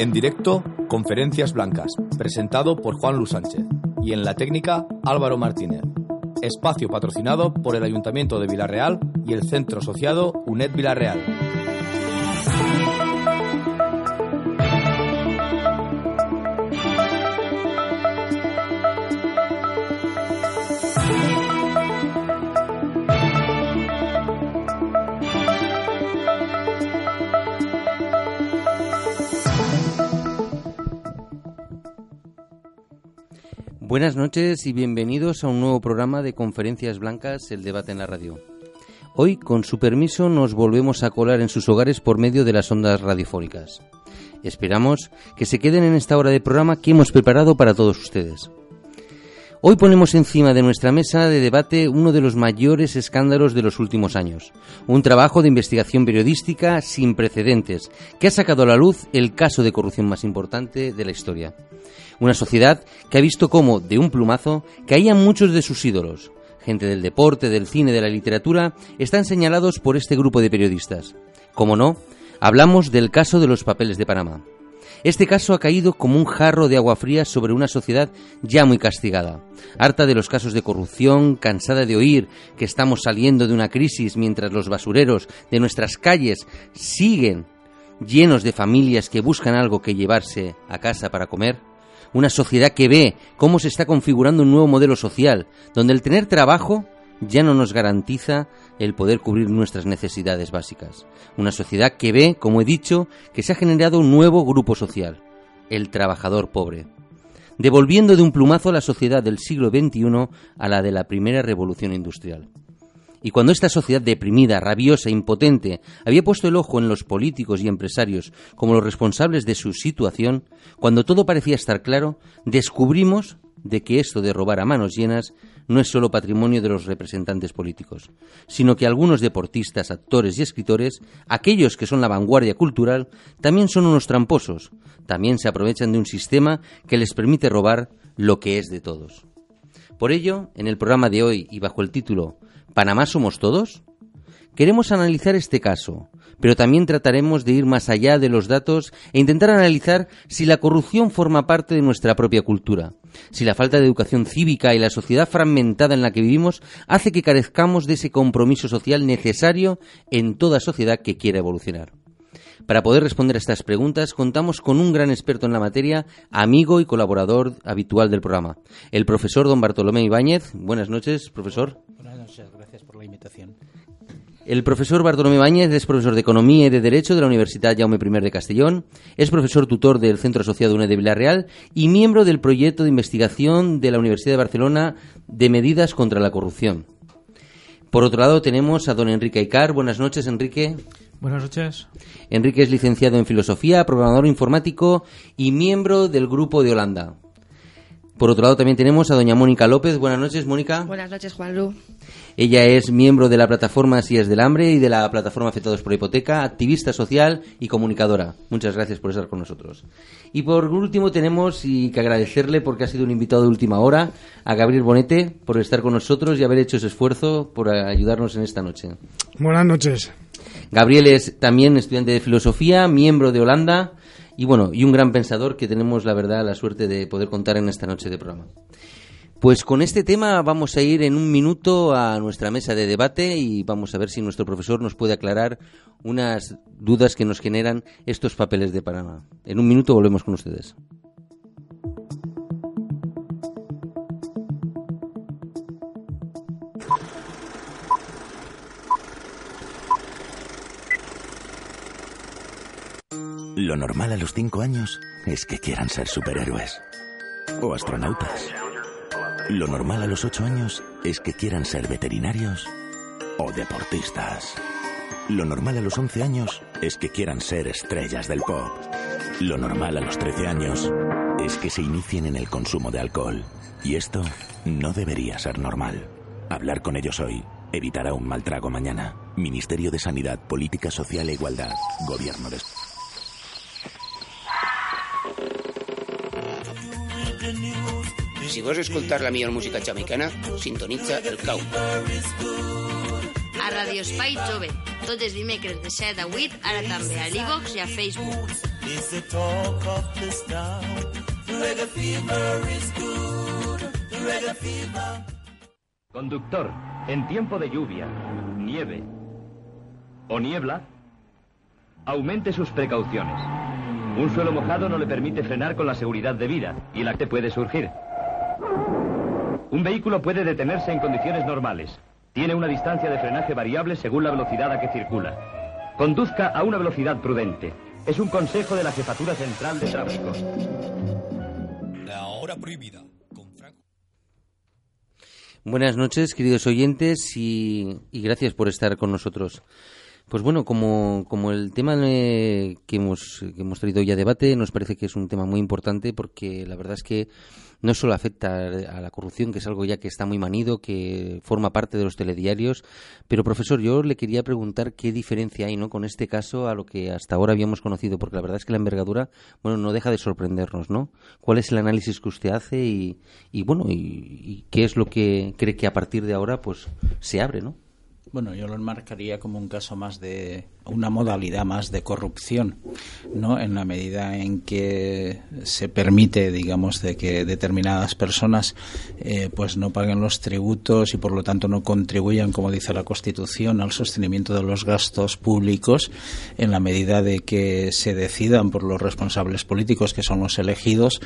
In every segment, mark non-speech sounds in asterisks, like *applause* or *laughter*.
En directo, Conferencias Blancas, presentado por Juan Luis Sánchez. Y en la técnica, Álvaro Martínez. Espacio patrocinado por el Ayuntamiento de Villarreal y el Centro Asociado UNED Villarreal. Buenas noches y bienvenidos a un nuevo programa de Conferencias Blancas, el debate en la radio. Hoy, con su permiso, nos volvemos a colar en sus hogares por medio de las ondas radiofónicas. Esperamos que se queden en esta hora de programa que hemos preparado para todos ustedes. Hoy ponemos encima de nuestra mesa de debate uno de los mayores escándalos de los últimos años, un trabajo de investigación periodística sin precedentes que ha sacado a la luz el caso de corrupción más importante de la historia. Una sociedad que ha visto cómo, de un plumazo, caían muchos de sus ídolos. Gente del deporte, del cine, de la literatura, están señalados por este grupo de periodistas. Como no, hablamos del caso de los papeles de Panamá. Este caso ha caído como un jarro de agua fría sobre una sociedad ya muy castigada, harta de los casos de corrupción, cansada de oír que estamos saliendo de una crisis mientras los basureros de nuestras calles siguen llenos de familias que buscan algo que llevarse a casa para comer. Una sociedad que ve cómo se está configurando un nuevo modelo social, donde el tener trabajo ya no nos garantiza el poder cubrir nuestras necesidades básicas. Una sociedad que ve, como he dicho, que se ha generado un nuevo grupo social, el trabajador pobre, devolviendo de un plumazo la sociedad del siglo XXI a la de la primera revolución industrial. Y cuando esta sociedad deprimida, rabiosa, impotente, había puesto el ojo en los políticos y empresarios como los responsables de su situación, cuando todo parecía estar claro, descubrimos de que esto de robar a manos llenas no es solo patrimonio de los representantes políticos, sino que algunos deportistas, actores y escritores, aquellos que son la vanguardia cultural, también son unos tramposos, también se aprovechan de un sistema que les permite robar lo que es de todos. Por ello, en el programa de hoy y bajo el título ¿Panamá somos todos? Queremos analizar este caso, pero también trataremos de ir más allá de los datos e intentar analizar si la corrupción forma parte de nuestra propia cultura, si la falta de educación cívica y la sociedad fragmentada en la que vivimos hace que carezcamos de ese compromiso social necesario en toda sociedad que quiera evolucionar. Para poder responder a estas preguntas contamos con un gran experto en la materia, amigo y colaborador habitual del programa, el profesor don Bartolomé Ibáñez. Buenas noches, profesor. Buenas noches, gracias por la invitación. El profesor Bartolomé Ibáñez es profesor de Economía y de Derecho de la Universidad Jaume I de Castellón, es profesor tutor del Centro Asociado UNED de Villarreal y miembro del proyecto de investigación de la Universidad de Barcelona de medidas contra la corrupción. Por otro lado tenemos a don Enrique Icar. Buenas noches, Enrique. Buenas noches. Enrique es licenciado en Filosofía, programador informático y miembro del Grupo de Holanda. Por otro lado también tenemos a doña Mónica López. Buenas noches, Mónica. Buenas noches, Juanlu. Ella es miembro de la plataforma Sillas del Hambre y de la plataforma Afectados por Hipoteca, activista social y comunicadora. Muchas gracias por estar con nosotros. Y por último tenemos y que agradecerle porque ha sido un invitado de última hora a Gabriel Bonete por estar con nosotros y haber hecho ese esfuerzo por ayudarnos en esta noche. Buenas noches. Gabriel es también estudiante de filosofía, miembro de Holanda y bueno, y un gran pensador que tenemos la verdad la suerte de poder contar en esta noche de programa. Pues con este tema vamos a ir en un minuto a nuestra mesa de debate y vamos a ver si nuestro profesor nos puede aclarar unas dudas que nos generan estos papeles de Panamá. En un minuto volvemos con ustedes. Lo normal a los 5 años es que quieran ser superhéroes o astronautas. Lo normal a los 8 años es que quieran ser veterinarios o deportistas. Lo normal a los 11 años es que quieran ser estrellas del pop. Lo normal a los 13 años es que se inicien en el consumo de alcohol. Y esto no debería ser normal. Hablar con ellos hoy evitará un mal trago mañana. Ministerio de Sanidad, Política Social e Igualdad. Gobierno de... Si vols escoltar la millor música jamaicana, sintonitza el CAU. A Radio Espai Jove, tots els dimecres de 7 a 8, ara també a l'Ivox i a Facebook. Conductor, en tiempo de lluvia, nieve o niebla, aumente sus precauciones. Un suelo mojado no le permite frenar con la seguridad debida y la que puede surgir. Un vehículo puede detenerse en condiciones normales. Tiene una distancia de frenaje variable según la velocidad a que circula. Conduzca a una velocidad prudente. Es un consejo de la Jefatura Central de Tráfico. La hora prohibida. Con Franco. Buenas noches, queridos oyentes, y, y gracias por estar con nosotros. Pues bueno, como, como el tema eh, que, hemos, que hemos traído ya a debate nos parece que es un tema muy importante porque la verdad es que no solo afecta a la corrupción, que es algo ya que está muy manido, que forma parte de los telediarios, pero profesor, yo le quería preguntar qué diferencia hay ¿no? con este caso a lo que hasta ahora habíamos conocido, porque la verdad es que la envergadura bueno, no deja de sorprendernos. ¿no? ¿Cuál es el análisis que usted hace y, y bueno, y, y qué es lo que cree que a partir de ahora pues se abre? ¿no? Bueno, yo lo enmarcaría como un caso más de una modalidad más de corrupción, ¿no? En la medida en que se permite, digamos, de que determinadas personas eh, pues no paguen los tributos y por lo tanto no contribuyan, como dice la Constitución, al sostenimiento de los gastos públicos, en la medida de que se decidan por los responsables políticos que son los elegidos,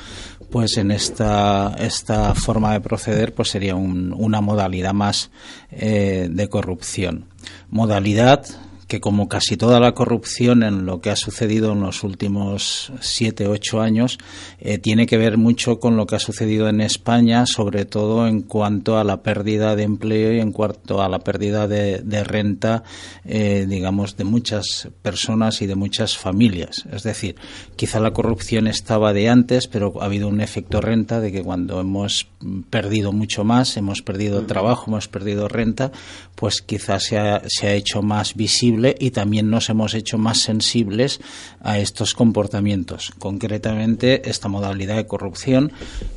pues en esta esta forma de proceder pues sería un, una modalidad más eh, de corrupción. Modalidad que como casi toda la corrupción en lo que ha sucedido en los últimos siete, ocho años, eh, tiene que ver mucho con lo que ha sucedido en España, sobre todo en cuanto a la pérdida de empleo y en cuanto a la pérdida de, renta, eh, digamos, de muchas personas y de muchas familias. Es decir, quizá la corrupción estaba de antes, pero ha habido un efecto renta de que cuando hemos perdido mucho más, hemos perdido trabajo, hemos perdido renta, pues quizás se se ha hecho más visible y también nos hemos hecho más sensibles a estos comportamientos. Concretamente, esta modalidad de corrupción,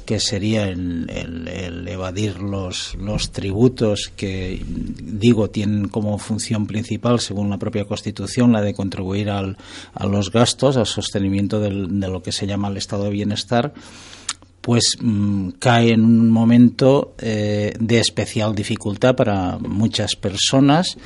que sería el, evadir los, los tributos que, digo, tienen como función principal, según la propia Constitución, la de contribuir al, a los gastos, al sostenimiento de lo que se llama el estado de bienestar pues mmm, cae en un momento eh, de especial dificultad para muchas personas,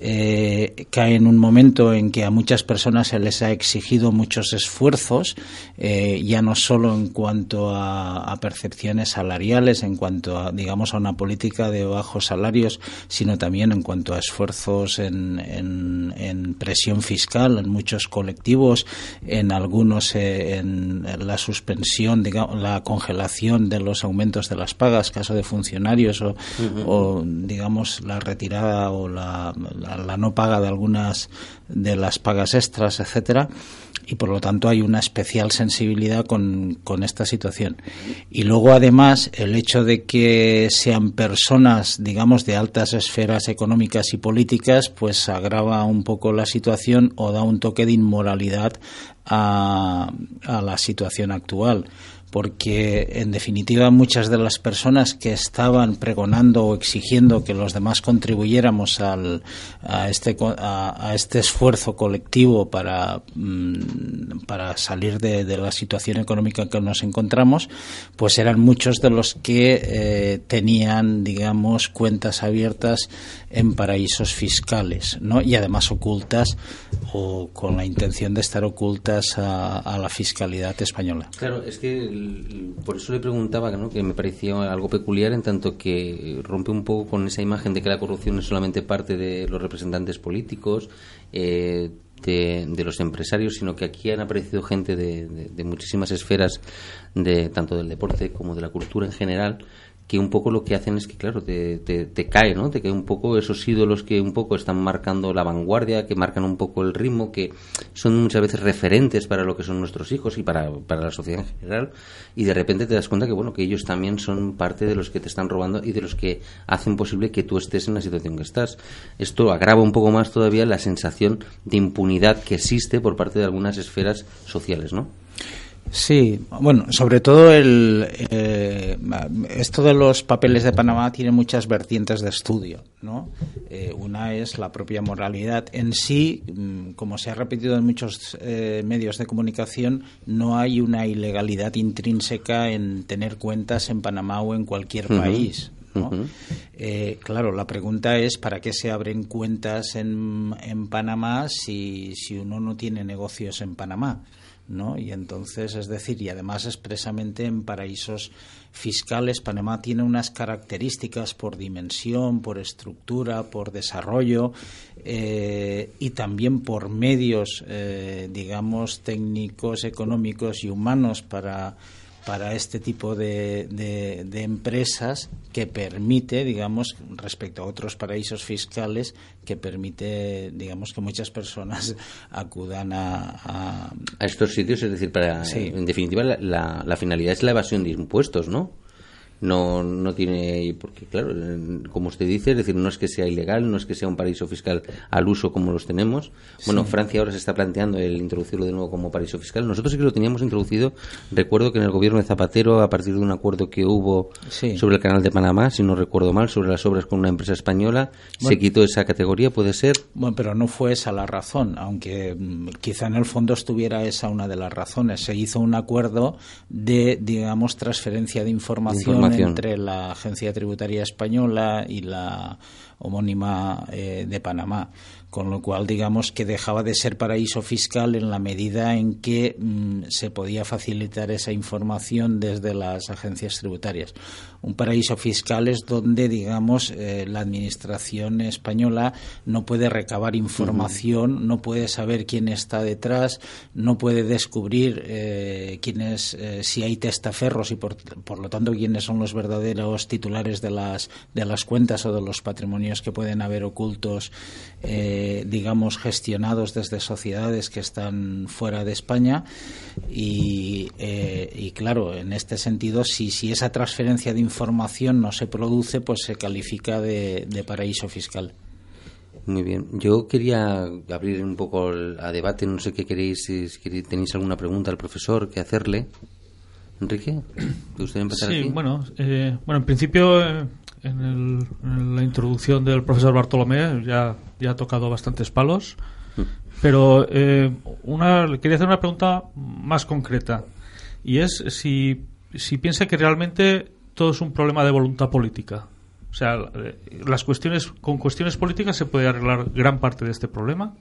eh, cae en un momento en que a muchas personas se les ha exigido muchos esfuerzos, eh, ya no solo en cuanto a, a, percepciones salariales, en cuanto a, digamos, a una política de bajos salarios, sino también en cuanto a esfuerzos en, en, en presión fiscal en muchos colectivos, en algunos eh, en la suspensión, digamos, la congelación de los aumentos de las pagas, caso de funcionarios, o, uh -huh. o digamos, la retirada o la, la, la, no paga de algunas de las pagas extras, etcétera, y por lo tanto hay una especial sensibilidad con, con, esta situación. Y luego, además, el hecho de que sean personas, digamos, de altas esferas económicas y políticas, pues agrava un poco la situación o da un toque de inmoralidad a, a la situación actual porque en definitiva muchas de las personas que estaban pregonando o exigiendo que los demás contribuyéramos al, a, este, a, a, este esfuerzo colectivo para, mmm, para salir de, de, la situación económica en que nos encontramos, pues eran muchos de los que eh, tenían, digamos, cuentas abiertas en paraísos fiscales, ¿no? Y además ocultas o con la intención de estar ocultas a, a la fiscalidad española. Claro, es que por eso le preguntaba ¿no? que me parecía algo peculiar en tanto que rompe un poco con esa imagen de que la corrupción es solamente parte de los representantes políticos, eh, de, los empresarios, sino que aquí han aparecido gente de, de, de muchísimas esferas, de tanto del deporte como de la cultura en general, que un poco lo que hacen es que, claro, te, te, cae, ¿no? Te cae un poco esos ídolos que un poco están marcando la vanguardia, que marcan un poco el ritmo, que son muchas veces referentes para lo que son nuestros hijos y para, para la sociedad en general, y de repente te das cuenta que, bueno, que ellos también son parte de los que te están robando y de los que hacen posible que tú estés en la situación que estás. Esto agrava un poco más todavía la sensación de impunidad que existe por parte de algunas esferas sociales, ¿no? Sí, bueno, sobre todo el, eh, esto de los papeles de Panamá tiene muchas vertientes de estudio, ¿no? Eh, una es la propia moralidad en sí, mm, como se ha repetido en muchos eh, medios de comunicación, no hay una ilegalidad intrínseca en tener cuentas en Panamá o en cualquier país. ¿no? claro, la pregunta es ¿para qué se abren cuentas en, en Panamá si, si uno no tiene negocios en Panamá? ¿No? Y entonces, es decir, y además expresamente en paraísos fiscales, Panamá tiene unas características por dimensión, por estructura, por desarrollo eh, y también por medios, eh, digamos, técnicos, económicos y humanos para para este tipo de, de, empresas que permite, digamos, respecto a otros paraísos fiscales, que permite, digamos, que muchas personas *laughs* acudan a... A, estos sitios, es decir, para, en definitiva, la, la finalidad es la evasión de impuestos, ¿no? No, no tiene, porque claro, como usted dice, es decir, no es que sea ilegal, no es que sea un paraíso fiscal al uso como los tenemos. Bueno, Francia ahora se está planteando el introducirlo de nuevo como paraíso fiscal. Nosotros sí que lo teníamos introducido. Recuerdo que en el gobierno de Zapatero, a partir de un acuerdo que hubo sobre el canal de Panamá, si no recuerdo mal, sobre las obras con una empresa española, se quitó esa categoría, ¿puede ser? Bueno, pero no fue esa la razón, aunque mm, quizá en el fondo estuviera esa una de las razones. Se hizo un acuerdo de, digamos, transferencia de información entre la Agencia Tributaria Española y la homónima eh, de Panamá con lo cual digamos que dejaba de ser paraíso fiscal en la medida en que mm, se podía facilitar esa información desde las agencias tributarias. Un paraíso fiscal es donde digamos eh, la administración española no puede recabar información, no puede saber quién está detrás, no puede descubrir eh, quién es, eh, si hay testaferros y por, por, lo tanto quiénes son los verdaderos titulares de las de las cuentas o de los patrimonios que pueden haber ocultos. Eh, digamos, gestionados desde sociedades que están fuera de España. Y, eh, claro, en este sentido, si, si esa transferencia de información no se produce, pues se califica de, paraíso fiscal. Muy bien. Yo quería abrir un poco a debate. No sé qué queréis, si tenéis alguna pregunta al profesor que hacerle. Enrique, ¿te gustaría empezar sí, bueno, eh, bueno, en principio en, la introducción del profesor Bartolomé ya, ya ha tocado bastantes palos, pero eh, una, quería hacer una pregunta más concreta y es si, si piensa que realmente todo es un problema de voluntad política. O sea, eh, las cuestiones con cuestiones políticas se puede arreglar gran parte de este problema.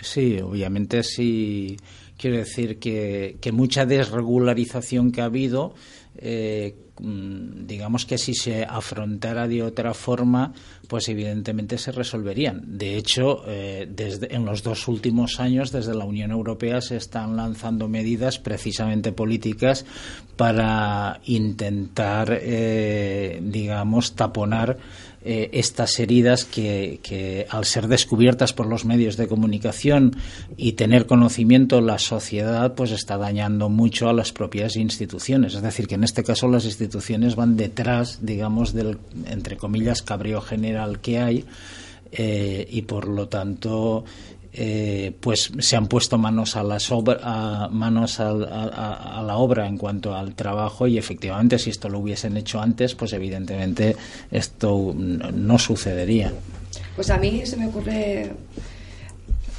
Sí, obviamente sí. Quiero decir que, que mucha desregularización que ha habido eh, mm, digamos que si se afrontara de otra forma, pues evidentemente se resolverían. De hecho, eh, desde, en los dos últimos años, desde la Unión Europea se están lanzando medidas precisamente políticas para intentar, eh, digamos, taponar eh, estas heridas que, al ser descubiertas por los medios de comunicación y tener conocimiento la sociedad pues está dañando mucho a las propias instituciones. Es decir que en este caso las instituciones van detrás digamos del entre comillas cabrío general que hay eh, y por lo tanto eh, pues se han puesto manos a las manos a, la obra en cuanto al trabajo y efectivamente si esto lo hubiesen hecho antes pues evidentemente esto no sucedería pues a mí se me ocurre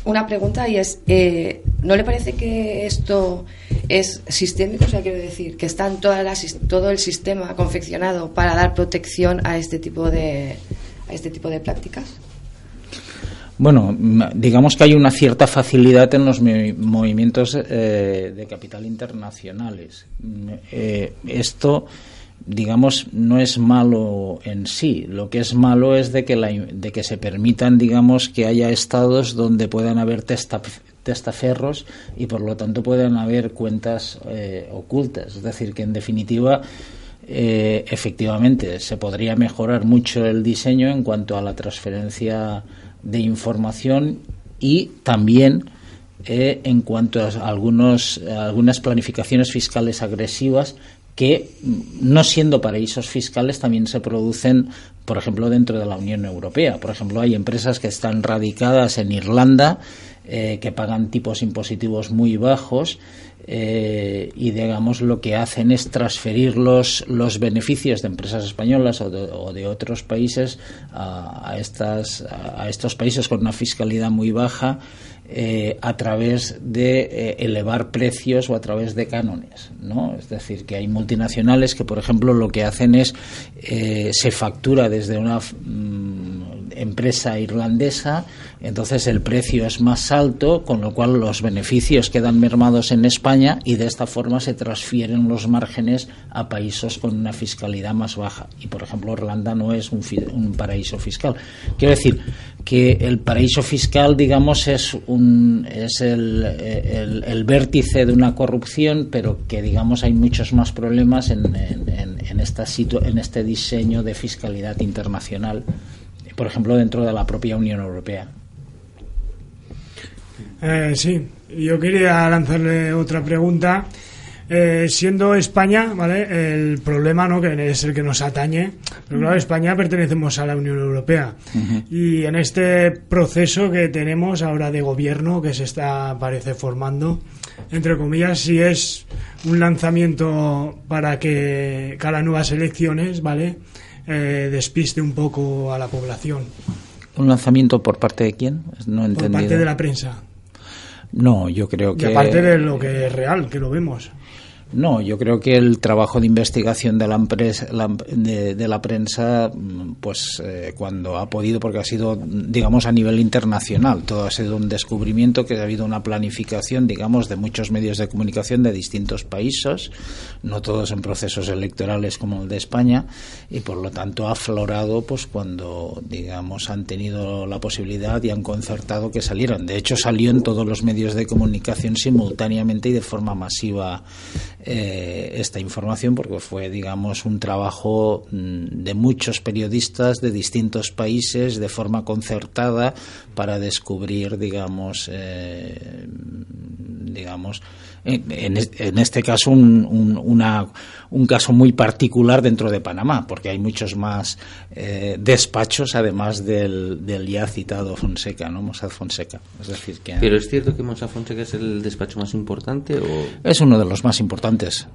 una pregunta y es eh, ¿no le parece que esto es sistémico? O sea, quiero decir, que está en todo el sistema confeccionado para dar protección a este tipo de, a este tipo de prácticas. Bueno, digamos que hay una cierta facilidad en los movimientos eh, de capital internacionales. Eh, esto, digamos, no es malo en sí. Lo que es malo es de que, de que se permitan, digamos, que haya estados donde puedan haber testaferros y por lo tanto puedan haber cuentas eh, ocultas. Es decir, que en definitiva. efectivamente, se podría mejorar mucho el diseño en cuanto a la transferencia de información y también eh, en cuanto a algunos, algunas planificaciones fiscales agresivas que, no siendo paraísos fiscales, también se producen, por ejemplo, dentro de la Unión Europea. Por ejemplo, hay empresas que están radicadas en Irlanda eh, que pagan tipos impositivos muy bajos eh, y digamos lo que hacen es transferir los, los beneficios de empresas españolas o de, otros países a, estas, a estos países con una fiscalidad muy baja eh, a través de eh, elevar precios o a través de cánones. ¿no? Es decir, que hay multinacionales que, por ejemplo, lo que hacen es eh, se factura desde una mm, empresa irlandesa, entonces el precio es más alto, con lo cual los beneficios quedan mermados en España y de esta forma se transfieren los márgenes a países con una fiscalidad más baja. Y, por ejemplo, Irlanda no es un, un paraíso fiscal. Quiero decir que el paraíso fiscal, digamos, es un es el, vértice de una corrupción, pero que digamos hay muchos más problemas en, en, esta en este diseño de fiscalidad internacional, por ejemplo, dentro de la propia Unión Europea. Eh, sí, yo quería lanzarle otra pregunta. Eh, siendo España, ¿vale? El problema, ¿no? Que es el que nos atañe. Pero claro, España pertenecemos a la Unión Europea. Y en este proceso que tenemos ahora de gobierno que se está, parece, formando, entre comillas, si es un lanzamiento para que cada nuevas elecciones, ¿vale? Eh, despiste un poco a la población. ¿Un lanzamiento por parte de quién? No he Por parte de la prensa. No, yo creo que. Y aparte de lo que es real, que lo vemos. No, yo creo que el trabajo de investigación de la, empresa, de, la prensa, pues eh, cuando ha podido, porque ha sido, digamos, a nivel internacional, todo ha sido un descubrimiento, que ha habido una planificación, digamos, de muchos medios de comunicación de distintos países, no todos en procesos electorales como el de España, y por lo tanto ha aflorado, pues cuando, digamos, han tenido la posibilidad y han concertado que salieran. De hecho, salió en todos los medios de comunicación simultáneamente y de forma masiva eh, esta información porque fue, digamos, un trabajo mm, de muchos periodistas de distintos países de forma concertada para descubrir, digamos, eh, digamos, en, este caso un, una, un caso muy particular dentro de Panamá, porque hay muchos más eh, despachos además del, del, ya citado Fonseca, ¿no? Mossad Fonseca. Es decir, que, Pero es cierto que Mossad Fonseca es el despacho más importante o es uno de los más importantes.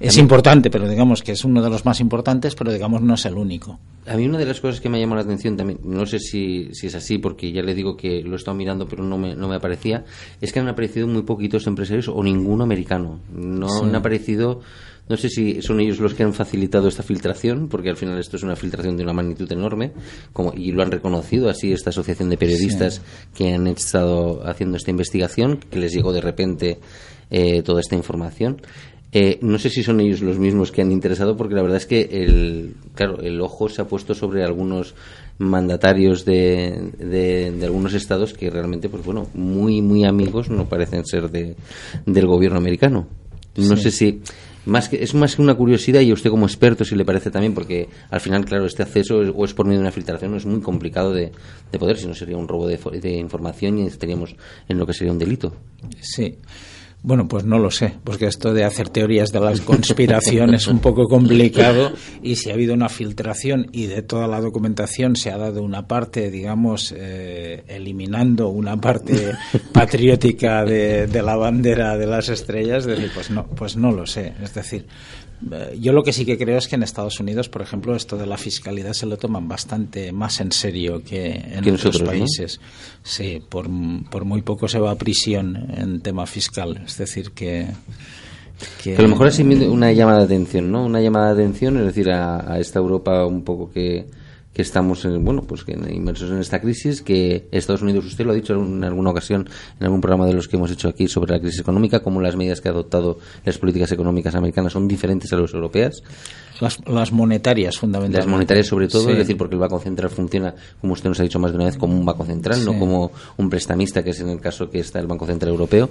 Es importante, pero digamos que es uno de los más importantes, pero digamos no es el único. A mí una de las cosas que me llamó la atención también, no sé si, si es así, porque ya le digo que lo he estado mirando, pero no me, no me aparecía, es que han aparecido muy poquitos empresarios o ninguno americano. No han aparecido, no sé si son ellos los que han facilitado esta filtración, porque al final esto es una filtración de una magnitud enorme, como, y lo han reconocido así esta asociación de periodistas que han estado haciendo esta investigación, que les llegó de repente eh, toda esta información. Eh, no sé si son ellos los mismos que han interesado, porque la verdad es que el, claro, el ojo se ha puesto sobre algunos mandatarios de, de, algunos estados que realmente, pues bueno, muy, muy amigos no parecen ser de, del gobierno americano. No sé si más que, es más que una curiosidad y a usted como experto si le parece también porque al final claro este acceso o es por medio de una filtración es muy complicado de, de poder si no sería un robo de, de información y estaríamos en lo que sería un delito. Sí bueno, pues no lo sé, porque esto de hacer teorías de la conspiración es un poco complicado y si ha habido una filtración y de toda la documentación se ha dado una parte, digamos, eh, eliminando una parte patriótica de, de, la bandera de las estrellas, decir, pues no, pues no lo sé. Es decir, yo lo que sí que creo es que en Estados Unidos, por ejemplo, esto de la fiscalidad se lo toman bastante más en serio que en otros países. Sí, por, por, muy poco se va a prisión en tema fiscal. Es decir, que. que... a lo mejor es una llamada de atención, ¿no? Una llamada de atención, es decir, a esta Europa un poco que que estamos en, bueno pues que inmersos en esta crisis que Estados Unidos usted lo ha dicho en alguna ocasión en algún programa de los que hemos hecho aquí sobre la crisis económica como las medidas que ha adoptado las políticas económicas americanas son diferentes a las europeas las, monetarias, fundamentalmente. Las monetarias, sobre todo, es decir, porque el Banco Central funciona, como usted nos ha dicho más de una vez, como un Banco Central, no como un prestamista, que es en el caso que está el Banco Central Europeo.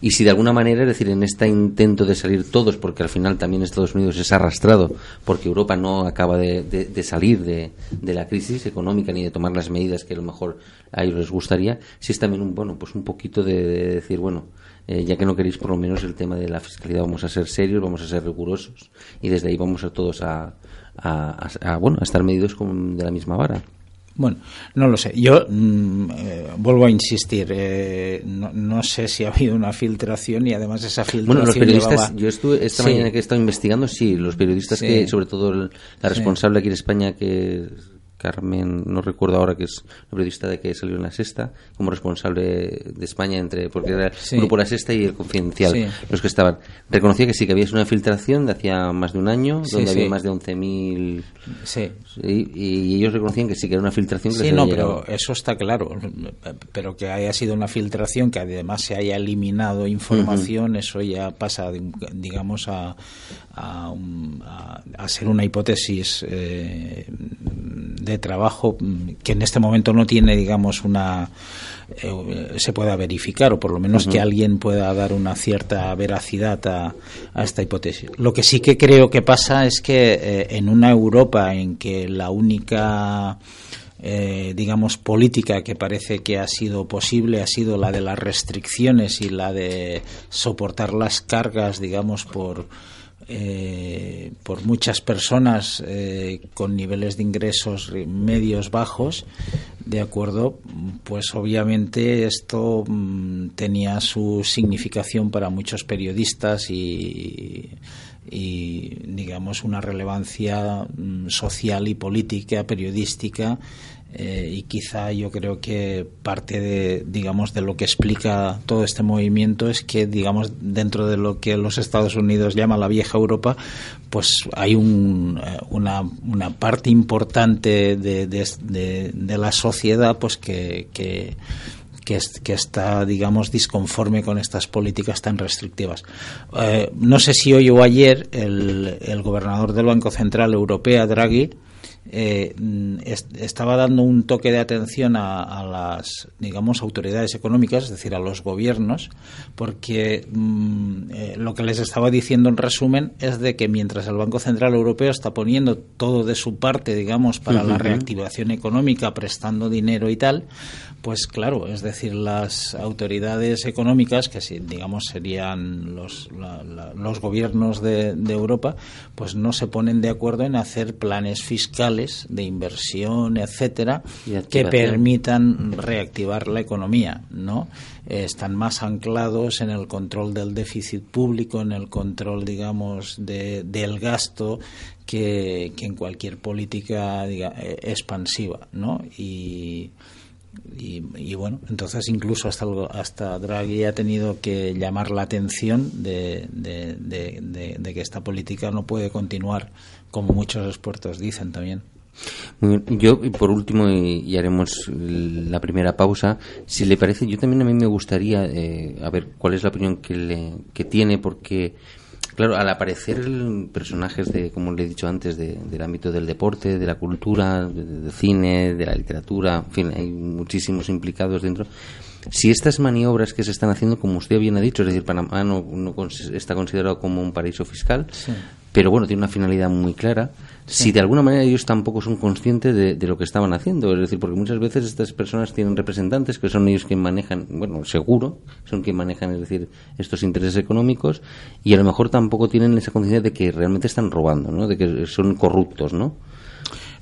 Y si de alguna manera, es decir, en este intento de salir todos, porque al final también Estados Unidos es arrastrado, porque Europa no acaba de, salir de, la crisis económica ni de tomar las medidas que a lo mejor a ellos les gustaría, si es también un, bueno, pues un poquito de decir, bueno, eh, ya que no queréis por lo menos el tema de la fiscalidad, vamos a ser serios, vamos a ser rigurosos y desde ahí vamos a todos a, a, bueno, a estar medidos con, de la misma vara. Bueno, no lo sé. Yo mm, eh, vuelvo a insistir. eh, no, no sé si ha habido una filtración y además esa filtración. Bueno, los periodistas, llevaba- yo estuve esta Sí. mañana que he estado investigando, sí, los periodistas Sí. que, sobre todo el- la Sí. responsable aquí en España, que Carmen, no recuerdo ahora, que es la periodista de que salió en La Sexta, como responsable de España, entre porque era Sí. el grupo La Sexta y el Confidencial, Sí. los que estaban. Reconocía que sí, que había sido una filtración de hacía más de un año, Sí, donde había más de 11.000... Sí. Sí, y ellos reconocían que sí, que era una filtración que Sí, no, pero eso está claro. Pero que haya sido una filtración, que además se haya eliminado información, eso ya pasa, digamos, a, a, a- a ser una hipótesis eh, de trabajo mm, que en este momento no tiene, digamos, una eh, se pueda verificar o por lo menos que alguien pueda dar una cierta veracidad a, a esta hipótesis. Lo que sí que creo que pasa es que eh, en una Europa en que la única eh, digamos, política que parece que ha sido posible ha sido la de las restricciones y la de soportar las cargas, digamos, por, eh, por muchas personas eh, con niveles de ingresos medios bajos, de acuerdo, pues obviamente esto mm, tenía su significación para muchos periodistas y, digamos una relevancia mm, social y política, periodística eh, y quizá yo creo que parte de digamos de lo que explica todo este movimiento es que digamos dentro de lo que los Estados Unidos llama la vieja Europa pues hay un, eh, una, parte importante de, la sociedad pues que, que que, es- que está, digamos, disconforme con estas políticas tan restrictivas. Eh, no sé si hoy o ayer el gobernador del Banco Central Europeo, Draghi, eh, mm, est- estaba dando un toque de atención a, a las, digamos, autoridades económicas, es decir, a los gobiernos, porque mm, eh, lo que les estaba diciendo en resumen es de que mientras el Banco Central Europeo está poniendo todo de su parte, digamos, para la reactivación económica, prestando dinero y tal, pues claro, es decir, las autoridades económicas, que digamos serían los, la- la- los gobiernos de, de Europa, pues no se ponen de acuerdo en hacer planes fiscales de inversión, etcétera, que permitan reactivar la economía, ¿no? Eh, están más anclados en el control del déficit público, en el control, digamos, de, del gasto que, que en cualquier política diga, eh, expansiva, ¿no? Y, y, y bueno, entonces incluso hasta, hasta Draghi ha tenido que llamar la atención de, de- que esta política no puede continuar, como muchos expertos dicen también. Muy bien. Yo, por último, y, y haremos la primera pausa, si le parece, yo también a mí me gustaría eh, a ver cuál es la opinión que, le, que tiene, porque, claro, al aparecer personajes de, como le he dicho antes, de- del ámbito del deporte, de la cultura, de- del cine, de la literatura, en fin, hay muchísimos implicados dentro. Si estas maniobras que se están haciendo, como usted bien ha dicho, es decir, Panamá no, no está considerado como un paraíso fiscal. Pero bueno, tiene una finalidad muy clara. Si de alguna manera ellos tampoco son conscientes de, de lo que estaban haciendo, es decir, porque muchas veces estas personas tienen representantes que son ellos quien manejan, bueno, seguro, son quien manejan, es decir, estos intereses económicos y a lo mejor tampoco tienen esa conciencia de que realmente están robando, ¿no? De que son corruptos, ¿no?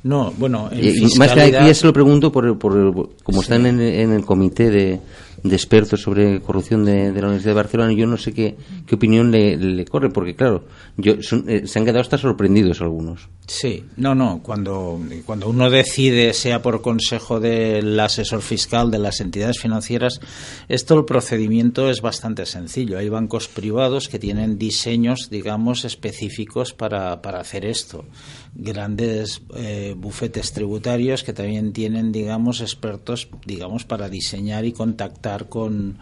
No, bueno, en Y- y más que fiscalidad- aquí ya se lo pregunto por, por- como están en, en el comité de, de expertos sobre corrupción de, la Universidad de Barcelona, yo no sé qué, qué opinión le, corre, porque claro, yo eh, se han quedado hasta sorprendidos algunos. Sí, no, no, cuando, cuando uno decide, sea por consejo del asesor fiscal de las entidades financieras, esto el procedimiento es bastante sencillo. Hay bancos privados que tienen diseños, digamos, específicos para, para hacer esto. Grandes eh, bufetes tributarios que también tienen, digamos, expertos, digamos, para diseñar y contactar con,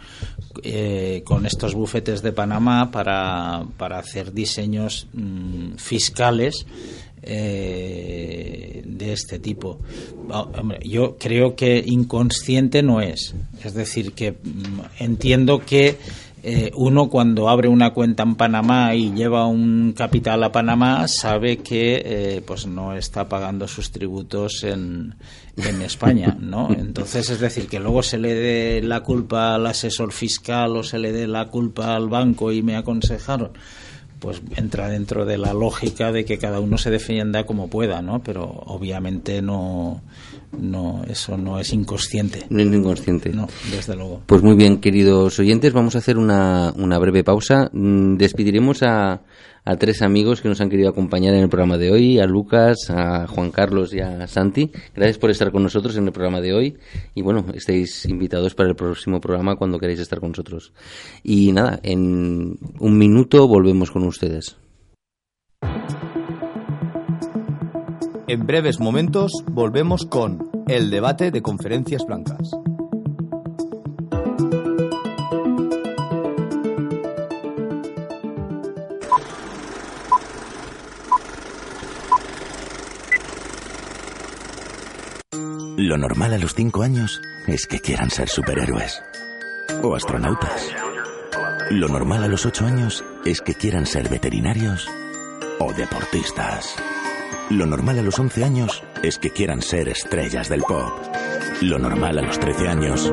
eh, con estos bufetes de Panamá para, para hacer diseños mm, fiscales eh, de este tipo. Ah, Yo creo que inconsciente no es. Es decir, que mm, entiendo que eh, uno cuando abre una cuenta en Panamá y lleva un capital a Panamá sabe que eh, pues no está pagando sus tributos en, en España, ¿no? *laughs* Entonces es decir que luego se le dé la culpa al asesor fiscal o se le dé la culpa al banco y me aconsejaron pues entra dentro de la lógica de que cada uno se defienda como pueda, ¿no? Pero obviamente no, no eso no es inconsciente. No es inconsciente. No, desde luego. Pues muy bien, queridos oyentes, vamos a hacer una, una breve pausa. Mm, Despediremos a, a tres amigos que nos han querido acompañar en el programa de hoy, a Lucas, a Juan Carlos y a Santi. Gracias por estar con nosotros en el programa de hoy y bueno, estáis invitados para el próximo programa cuando queráis estar con nosotros. Y nada, en un minuto volvemos con ustedes. En breves momentos volvemos con el debate de conferencias blancas. Lo normal a los 5 años es que quieran ser superhéroes o astronautas. Lo normal a los 8 años es que quieran ser veterinarios o deportistas. Lo normal a los 11 años es que quieran ser estrellas del pop. Lo normal a los 13 años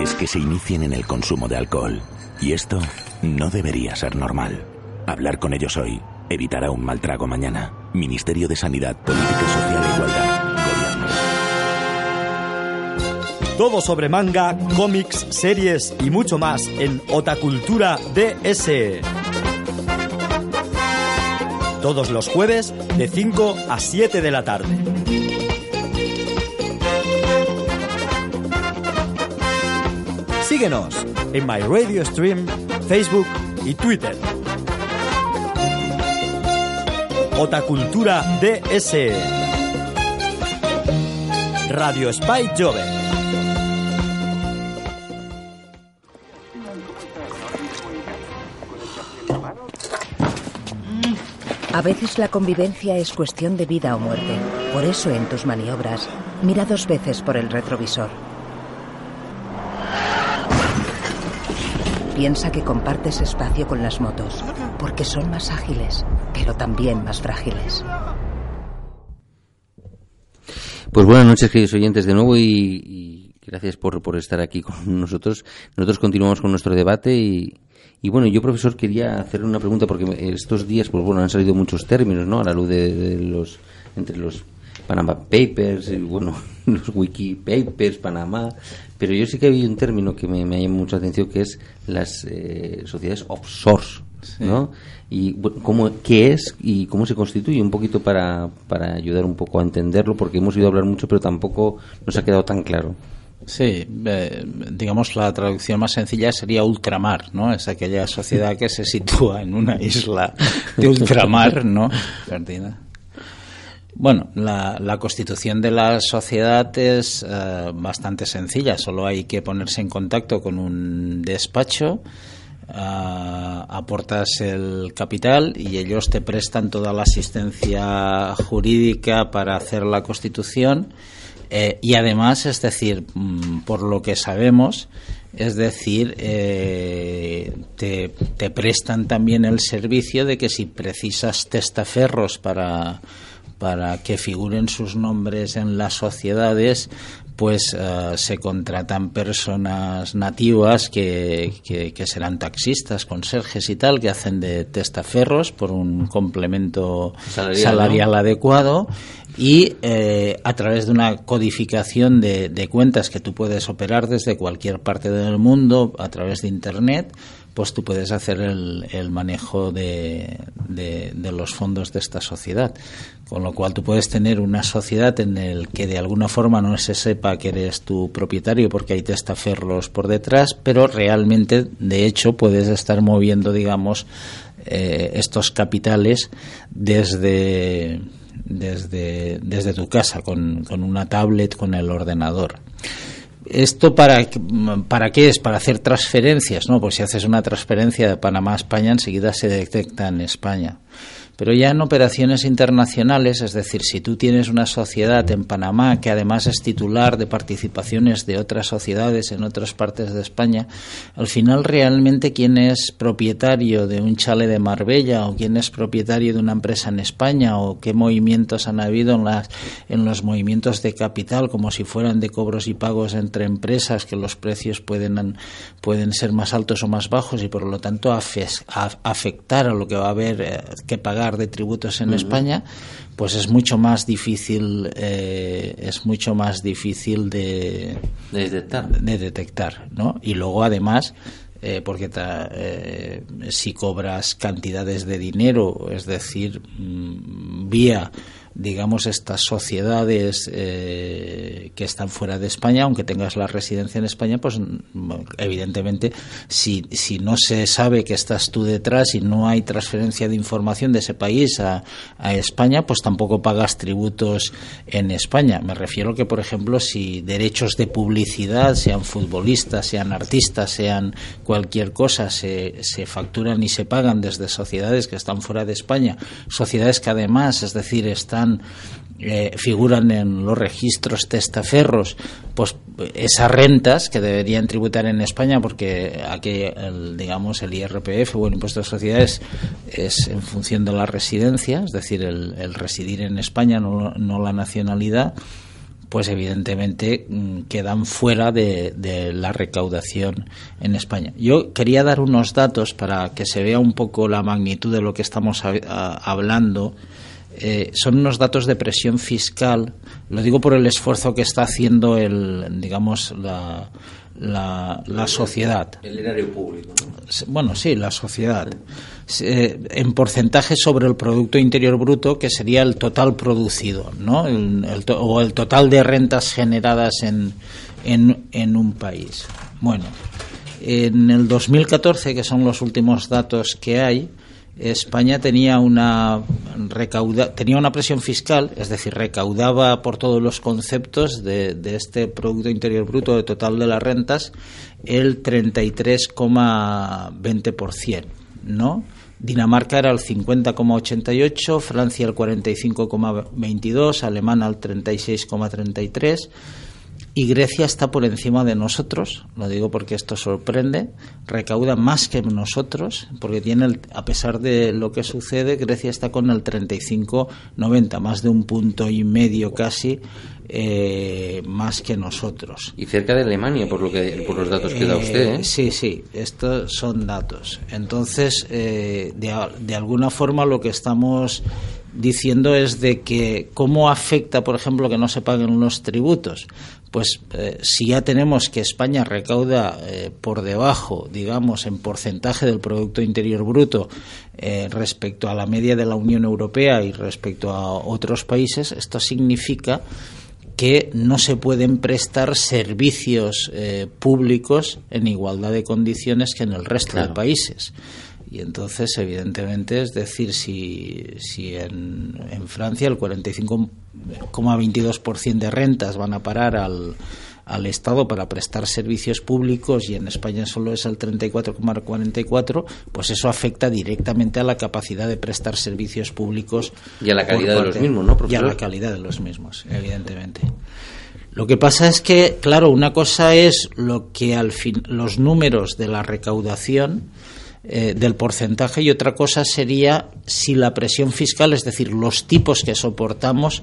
es que se inicien en el consumo de alcohol. Y esto no debería ser normal. Hablar con ellos hoy evitará un mal trago mañana. Ministerio de Sanidad, Política Social e Igualdad. Todo sobre manga, cómics, series y mucho más en Otacultura DS. Todos los jueves de 5 a 7 de la tarde. Síguenos en My Radio Stream, Facebook y Twitter. Otacultura DS. Radio Spy Jove. A veces la convivencia es cuestión de vida o muerte. Por eso en tus maniobras, mira dos veces por el retrovisor. Piensa que compartes espacio con las motos, porque son más ágiles, pero también más frágiles. Pues buenas noches, queridos oyentes, de nuevo y, gracias por, por estar aquí con nosotros. Nosotros continuamos con nuestro debate y, y bueno, yo, profesor, quería hacerle una pregunta porque estos días, pues bueno, han salido muchos términos, ¿no? A la luz de, los, entre los Panama Papers, y bueno, *laughs* los Wiki Papers, Panamá. Pero yo sí que había un término que me, me llama mucha atención que es las eh, sociedades offshore, ¿no? Y bueno, cómo, qué es y cómo se constituye, un poquito para, para ayudar un poco a entenderlo, porque hemos oído hablar mucho, pero tampoco nos ha quedado tan claro. Sí, eh, digamos la traducción más sencilla sería ultramar, ¿no? Es aquella sociedad que se sitúa en una isla de ultramar, ¿no? Perdida. Bueno, la, la, constitución de la sociedad es eh, bastante sencilla, solo hay que ponerse en contacto con un despacho, eh, aportas el capital y ellos te prestan toda la asistencia jurídica para hacer la constitución eh, y además, es decir, mm, por lo que sabemos, es decir, eh, te, te, prestan también el servicio de que si precisas testaferros para, para que figuren sus nombres en las sociedades, pues uh, se contratan personas nativas que, que, que, serán taxistas, conserjes y tal, que hacen de testaferros por un complemento salarial, salarial ¿no? adecuado y eh, a través de una codificación de, cuentas que tú puedes operar desde cualquier parte del mundo a través de Internet, pues tú puedes hacer el, el manejo de, los fondos de esta sociedad. Con lo cual tú puedes tener una sociedad en el que de alguna forma no se sepa que eres tu propietario porque hay testaferros por detrás, pero realmente, de hecho, puedes estar moviendo, digamos, eh, estos capitales desde desde, desde tu casa, con, con, una tablet, con el ordenador. ¿Esto para, para qué es? Para hacer transferencias, ¿no? Pues si haces una transferencia de Panamá a España, enseguida se detecta en España. Pero ya en operaciones internacionales, es decir, si tú tienes una sociedad en Panamá que además es titular de participaciones de otras sociedades en otras partes de España, al final realmente quién es propietario de un chale de Marbella o quién es propietario de una empresa en España o qué movimientos han habido en, las, en los movimientos de capital como si fueran de cobros y pagos en, entre empresas que los precios pueden, pueden ser más altos o más bajos y por lo tanto afectar a lo que va a haber eh, que pagar de tributos en España, pues es mucho más difícil eh, es mucho más difícil de, detectar de detectar ¿no? y luego además eh, porque eh, si cobras cantidades de dinero, es decir, mm, vía digamos, estas sociedades eh, que están fuera de España, aunque tengas la residencia en España, pues evidentemente, si, si no se sabe que estás tú detrás y no hay transferencia de información de ese país a, a España, pues tampoco pagas tributos en España. Me refiero que, por ejemplo, si derechos de publicidad, sean futbolistas, sean artistas, sean cualquier cosa, se, se facturan y se pagan desde sociedades que están fuera de España, sociedades que además, es decir, están eh, figuran en los registros testaferros, pues esas rentas que deberían tributar en España, porque aquí, el, digamos, el IRPF o el impuesto de sociedades es en función de la residencia, es decir, el, residir en España, no, la nacionalidad, pues evidentemente mm, quedan fuera de, la recaudación en España. Yo quería dar unos datos para que se vea un poco la magnitud de lo que estamos hablando eh, son unos datos de presión fiscal. Lo digo por el esfuerzo que está haciendo el, digamos, la, la, sociedad. El erario público. Bueno, sí, la sociedad. Eh, en porcentaje sobre el Producto Interior Bruto, que sería el total producido, ¿no? o el total de rentas generadas en, en, en un país. Bueno, en el 2014, que son los últimos datos que hay, España tenía una recauda, tenía una presión fiscal, es decir, recaudaba por todos los conceptos de, este Producto Interior Bruto de total de las rentas el 33,20%, ¿no? Dinamarca era el 50,88, Francia el 45,22, Alemania el 36,33 y Grecia está por encima de nosotros, lo digo porque esto sorprende, recauda más que nosotros, porque tiene, a pesar de lo que sucede, Grecia está con el 35-90, más de un punto y medio casi eh, más que nosotros. Y cerca de Alemania, por, lo que, por los datos que da usted. ¿eh? Sí, sí, estos son datos. Entonces, eh, de, de alguna forma lo que estamos diciendo es de que cómo afecta, por ejemplo, que no se paguen los tributos pues eh, si ya tenemos que España recauda eh, por debajo, digamos, en porcentaje del Producto Interior Bruto eh, respecto a la media de la Unión Europea y respecto a otros países, esto significa que no se pueden prestar servicios públicos en igualdad de condiciones que en el resto de países. Y entonces, evidentemente, es decir, si, si en, en Francia el 45,22% de rentas van a parar al, al Estado para prestar servicios públicos y en España solo es el 34,44, pues eso afecta directamente a la capacidad de prestar servicios públicos. Y a la calidad de los mismos, ¿no, Y a la calidad de los mismos, evidentemente. Lo que pasa es que, claro, una cosa es lo que al fin, los números de la recaudación eh, del porcentaje y otra cosa sería si la presión fiscal, es decir, los tipos que soportamos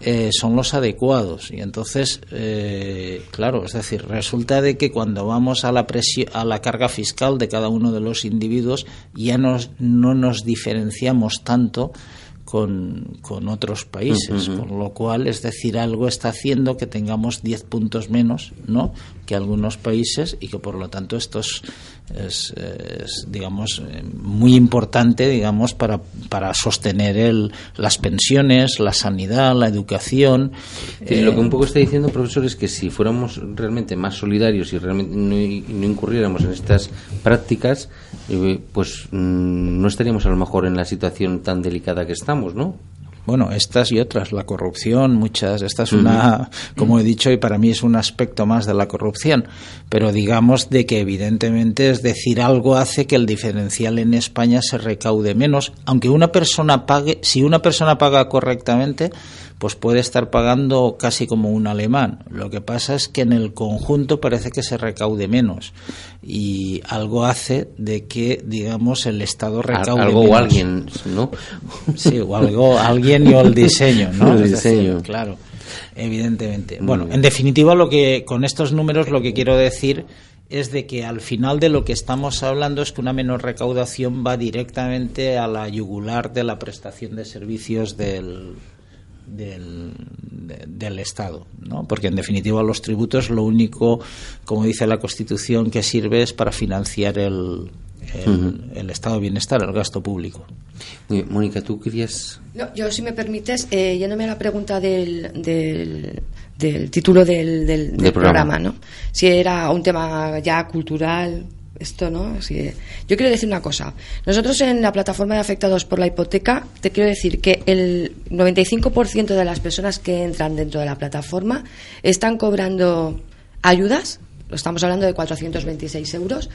eh, son los adecuados. Y entonces, eh, claro, es decir, resulta de que cuando vamos a la, a la carga fiscal de cada uno de los individuos ya nos, no nos diferenciamos tanto con, con otros países, por lo cual, es decir, algo está haciendo que tengamos 10 puntos menos ¿no? que algunos países y que por lo tanto esto es, digamos, muy importante, digamos, para, para sostener el, las pensiones, la sanidad, la educación. lo que un poco está diciendo, profesor, es que si fuéramos realmente más solidarios y realmente no, no incurriéramos en estas prácticas, eh, pues mm, no estaríamos a lo mejor en la situación tan delicada que estamos, ¿no? bueno, estas y otras, la corrupción, muchas, esta es una, como he dicho, y para mí es un aspecto más de la corrupción, pero digamos de que evidentemente es decir, algo hace que el diferencial en España se recaude menos, aunque una persona pague, si una persona paga correctamente, pues puede estar pagando casi como un alemán. Lo que pasa es que en el conjunto parece que se recaude menos y algo hace de que, digamos, el Estado recaude algo o alguien, ¿no? Sí, o algo, alguien y o el diseño, ¿no? *laughs* El diseño. claro. Evidentemente. Muy Bueno, en definitiva, lo que con estos números lo que quiero decir es de que al final de lo que estamos hablando es que una menor recaudación va directamente a la yugular de la prestación de servicios del, del, de- del Estado, ¿no? Porque en definitiva los tributos lo único, como dice la Constitución, que sirve es para financiar el, el, estado de bienestar, el gasto público. Muy bien. Mónica, ¿tú querías...? No, yo, si me permites, eh, yéndome a la pregunta del, del, del título del, del- del Del programa. programa, ¿no? Si era un tema ya cultural, esto, ¿no? Si- yo quiero decir una cosa. Nosotros en la plataforma de afectados por la hipoteca, te quiero decir que el 95% de las personas que entran dentro de la plataforma están cobrando ayudas. Estamos hablando de 426 euros.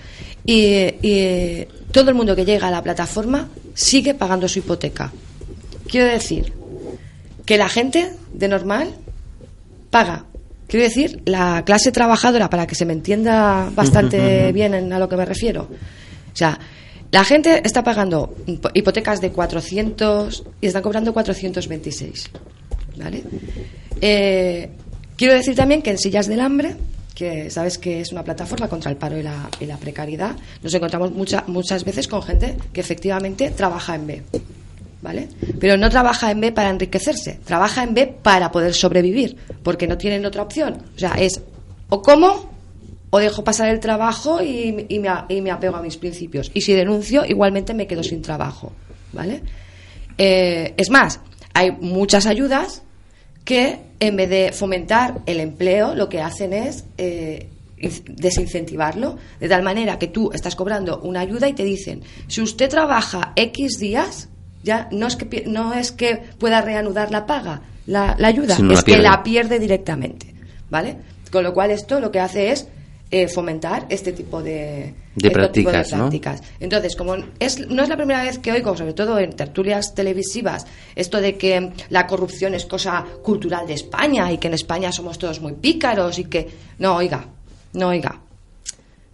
Y, y todo el mundo que llega a la plataforma sigue pagando su hipoteca. Quiero decir que la gente de normal paga. Quiero decir, la clase trabajadora, para que se me entienda bastante *laughs* bien en a lo que me refiero. O sea, la gente está pagando hipo- hipotecas de 400 y están cobrando 426. ¿Vale? Eh, quiero decir también que en Sillas del Hambre, que sabes que es una plataforma contra el paro y la, y la precariedad, nos encontramos mucha- muchas veces con gente que efectivamente trabaja en B. ¿Vale? Pero no trabaja en B para enriquecerse, trabaja en B para poder sobrevivir, porque no tienen otra opción. O sea, es o como o dejo pasar el trabajo y, y me, y me apego a mis principios. Y si denuncio, igualmente me quedo sin trabajo. ¿Vale? Eh, es más, hay muchas ayudas que en vez de fomentar el empleo, lo que hacen es eh, in- desincentivarlo, de tal manera que tú estás cobrando una ayuda y te dicen, si usted trabaja X días, ya no es que, no es que pueda reanudar la paga, la, la ayuda, Si no la es que la pierde directamente. ¿Vale? Con lo cual esto lo que hace es eh, fomentar este tipo de, De este tipo prácticas, ¿no? prácticas. Entonces, como es, no es la primera vez que oigo, sobre todo en tertulias televisivas, esto de que la corrupción es cosa cultural de España y que en España somos todos muy pícaros y que... No, oiga, no, oiga.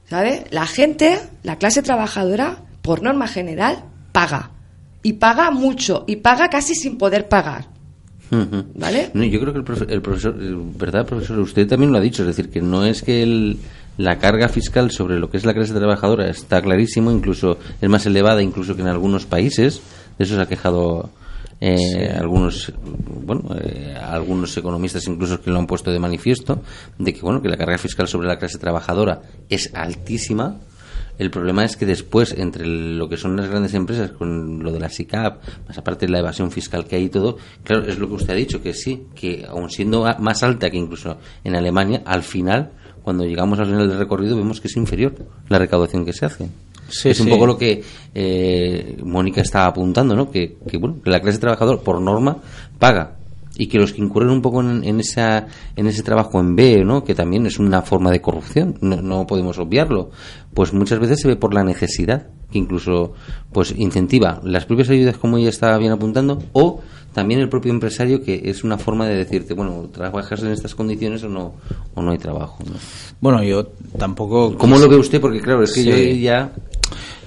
¿Sabe? La gente, la clase trabajadora, por norma general, paga. Y paga mucho. Y paga casi sin poder pagar. ¿Vale? No, yo creo que el, profe- el profesor, el- ¿verdad, profesor? Usted también lo ha dicho, es decir, que no es que el- la carga fiscal sobre lo que es la clase trabajadora está clarísimo, incluso es más elevada, incluso que en algunos países. De eso se ha quejado eh, algunos, bueno, eh, algunos economistas incluso que lo han puesto de manifiesto, de que bueno, que la carga fiscal sobre la clase trabajadora es altísima. El problema es que después, entre lo que son las grandes empresas, con lo de la SICAP, más aparte de la evasión fiscal que hay y todo, claro, es lo que usted ha dicho, que sí, que aun siendo más alta que incluso en Alemania, al final, cuando llegamos al final del recorrido, vemos que es inferior la recaudación que se hace. Sí, es un sí. poco lo que eh, Mónica estaba apuntando, ¿no? Que, que, bueno, que la clase trabajadora, por norma, paga. Y que los que incurren un poco en, en esa, en ese trabajo en B, ¿no? Que también es una forma de corrupción, no, no podemos obviarlo. Pues muchas veces se ve por la necesidad, que incluso pues incentiva las propias ayudas, como ella estaba bien apuntando, o también el propio empresario, que es una forma de decirte, bueno, trabajas en estas condiciones o no, o no hay trabajo. ¿no? Bueno, yo tampoco. ¿Cómo lo ve usted? Porque claro, es que Sí. yo ya...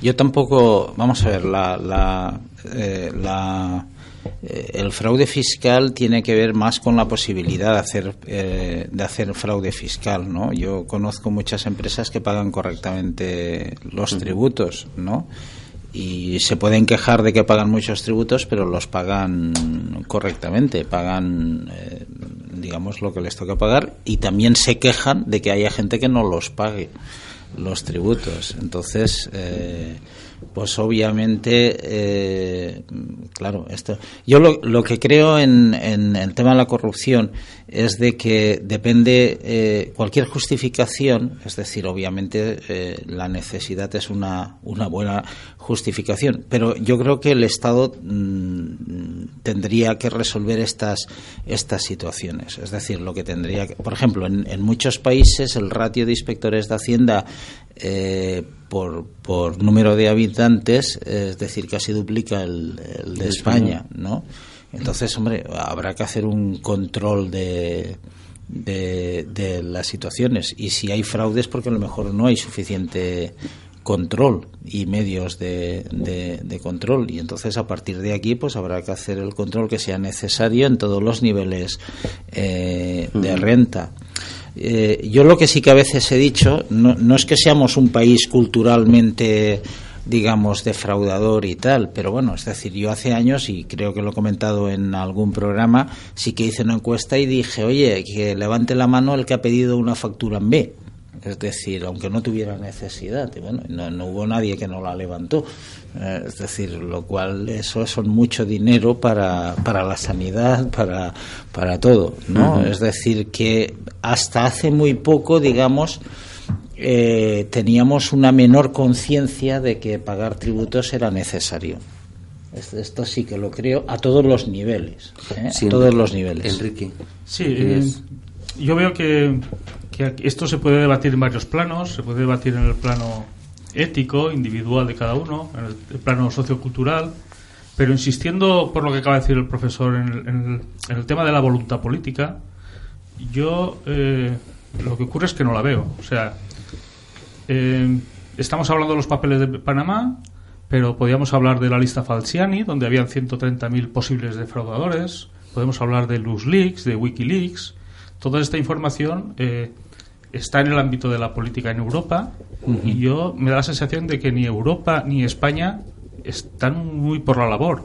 Yo tampoco, vamos a ver, la, la, eh, la, el fraude fiscal tiene que ver más con la posibilidad de hacer, eh, de hacer fraude fiscal, ¿no? Yo conozco muchas empresas que pagan correctamente los tributos, ¿no? Y se pueden quejar de que pagan muchos tributos, pero los pagan correctamente, pagan, eh, digamos, lo que les toca pagar y también se quejan de que haya gente que no los pague los tributos. Entonces, eh, pues obviamente, eh, claro, esto. Yo lo, lo que creo en, en el tema de la corrupción es de que depende eh, cualquier justificación, es decir, obviamente eh, la necesidad es una, una buena justificación, pero yo creo que el Estado mm, tendría que resolver estas, estas situaciones. Es decir, lo que tendría que, por ejemplo, en, en muchos países el ratio de inspectores de Hacienda eh, por, por número de habitantes, es decir, casi duplica el, el de España, ¿no? Entonces, hombre, habrá que hacer un control de, de, de las situaciones. Y si hay fraudes, porque a lo mejor no hay suficiente control y medios de, de, control. Y entonces a partir de aquí pues habrá que hacer el control que sea necesario en todos los niveles eh, de renta. Eh, yo lo que sí que a veces he dicho no, no es que seamos un país culturalmente digamos, defraudador y tal. Pero bueno, es decir, yo hace años, y creo que lo he comentado en algún programa, sí que hice una encuesta y dije, oye, que levante la mano el que ha pedido una factura en B. Es decir, aunque no tuviera necesidad, y bueno, no, hubo nadie que no la levantó. Eh, es decir, lo cual eso son mucho dinero para, para la sanidad, para, para todo, ¿no? Es decir, que hasta hace muy poco, digamos, eh, teníamos una menor conciencia de que pagar tributos era necesario. Esto sí que lo creo a todos los niveles. ¿eh? a todos los niveles. Enrique. Sí, eh, yo veo que, que, esto se puede debatir en varios planos. Se puede debatir en el plano ético, individual de cada uno, en el, plano sociocultural. Pero insistiendo por lo que acaba de decir el profesor en el, en el, tema de la voluntad política, yo lo que ocurre es que no la veo. O sea, eh, estamos hablando de los papeles de Panamá, pero podríamos hablar de la lista Falciani, donde habían 130.000 posibles defraudadores. Podemos hablar de LuxLeaks, de Wikileaks. Toda esta información eh, está en el ámbito de la política en Europa y yo me da la sensación de que ni Europa ni España están muy por la labor.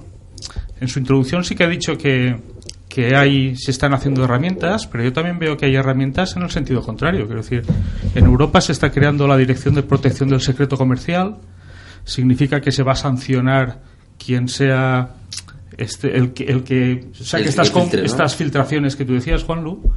En su introducción sí que ha dicho que que hay, se están haciendo herramientas, pero yo también veo que hay herramientas en el sentido contrario. Quiero decir, en Europa se está creando la Dirección de Protección del Secreto Comercial. Significa que se va a sancionar quien sea este, el que, el que saque estas, estas filtraciones que tú decías, Juanlu.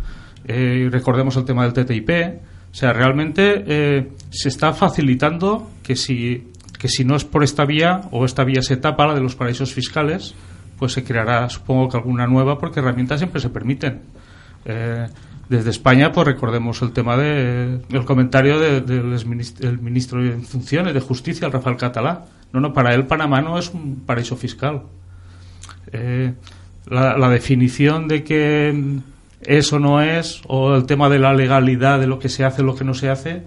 Eh, recordemos el tema del TTIP. O sea, realmente eh, se está facilitando que si, que si no es por esta vía o esta vía se tapa, la de los paraísos fiscales, pues se creará, supongo que alguna nueva, porque herramientas siempre se permiten. Eh, desde España, pues recordemos el tema de el comentario del ministro en funciones de Justicia, el Rafael Catalá. No, no, para él Panamá no es un paraíso fiscal. Eh, la, la, definición de que eso no es, o el tema de la legalidad de lo que se hace, lo que no se hace,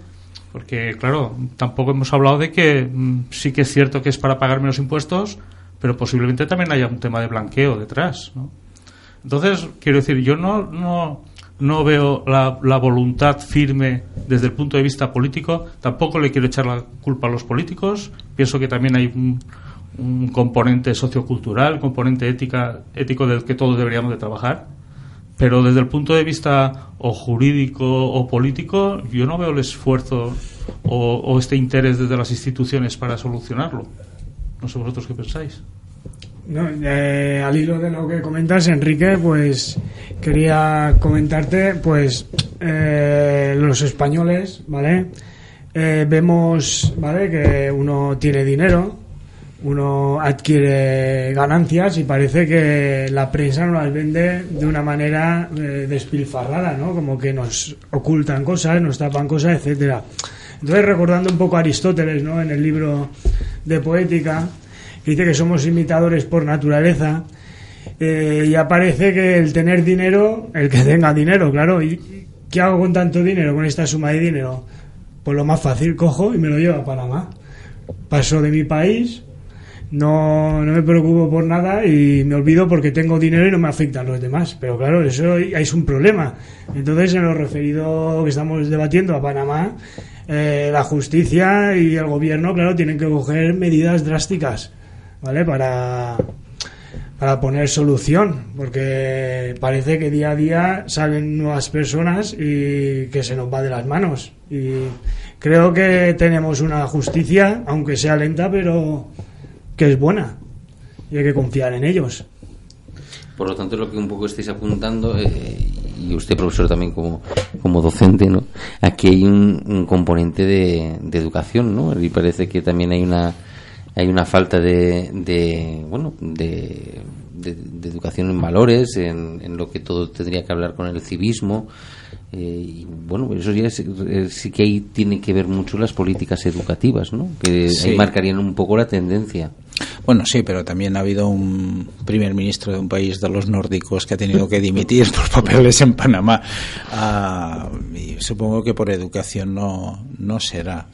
porque claro, tampoco hemos hablado de que mm, sí que es cierto que es para pagar menos impuestos, pero posiblemente también haya un tema de blanqueo detrás. ¿no? Entonces, quiero decir, yo no, no, no veo la, voluntad firme desde el punto de vista político, tampoco le quiero echar la culpa a los políticos, pienso que también hay un, componente sociocultural, componente ética, ético del que todos deberíamos de trabajar, pero desde el punto de vista o jurídico o político, yo no veo el esfuerzo o este interés desde las instituciones para solucionarlo. No sé vosotros qué pensáis. Eh, al hilo de lo que comentas, Enrique, pues quería comentarte, pues eh, los españoles, ¿vale? Eh, vemos, ¿vale? Que uno tiene dinero, uno adquiere ganancias y parece que la prensa nos las vende de una manera despilfarrada, ¿no? Como que nos ocultan cosas, nos tapan cosas, etcétera. Entonces, recordando un poco a Aristóteles, ¿no? En el libro de poética, que dice que somos imitadores por naturaleza, eh, y aparece que el tener dinero, el que tenga dinero, claro, ¿y qué hago con tanto dinero, con esta suma de dinero? Pues lo más fácil, cojo y me lo llevo a Panamá. Paso de mi país, no, no me preocupo por nada y me olvido porque tengo dinero y no me afectan los demás. Pero claro, eso es un problema. Entonces, en lo referido que estamos debatiendo a Panamá, eh, la justicia y el gobierno, claro, tienen que coger medidas drásticas, ¿vale? Para, para poner solución, porque parece que día a día salen nuevas personas y que se nos va de las manos. Y creo que tenemos una justicia, aunque sea lenta, pero que es buena y hay que confiar en ellos. Por lo tanto, lo que un poco estáis apuntando, eh, y usted profesor también como, como docente, ¿no? Aquí hay un, componente de, educación, ¿no? Y parece que también hay una hay una falta de, de bueno de, de, educación en valores en, en, lo que todo tendría que hablar con el civismo eh, y bueno eso ya eh, sí que ahí tiene que ver mucho las políticas educativas no que ahí marcarían un poco la tendencia bueno, sí, pero también ha habido un primer ministro de un país de los nórdicos que ha tenido que dimitir por papeles en Panamá. Ah, y supongo que por educación no, no será.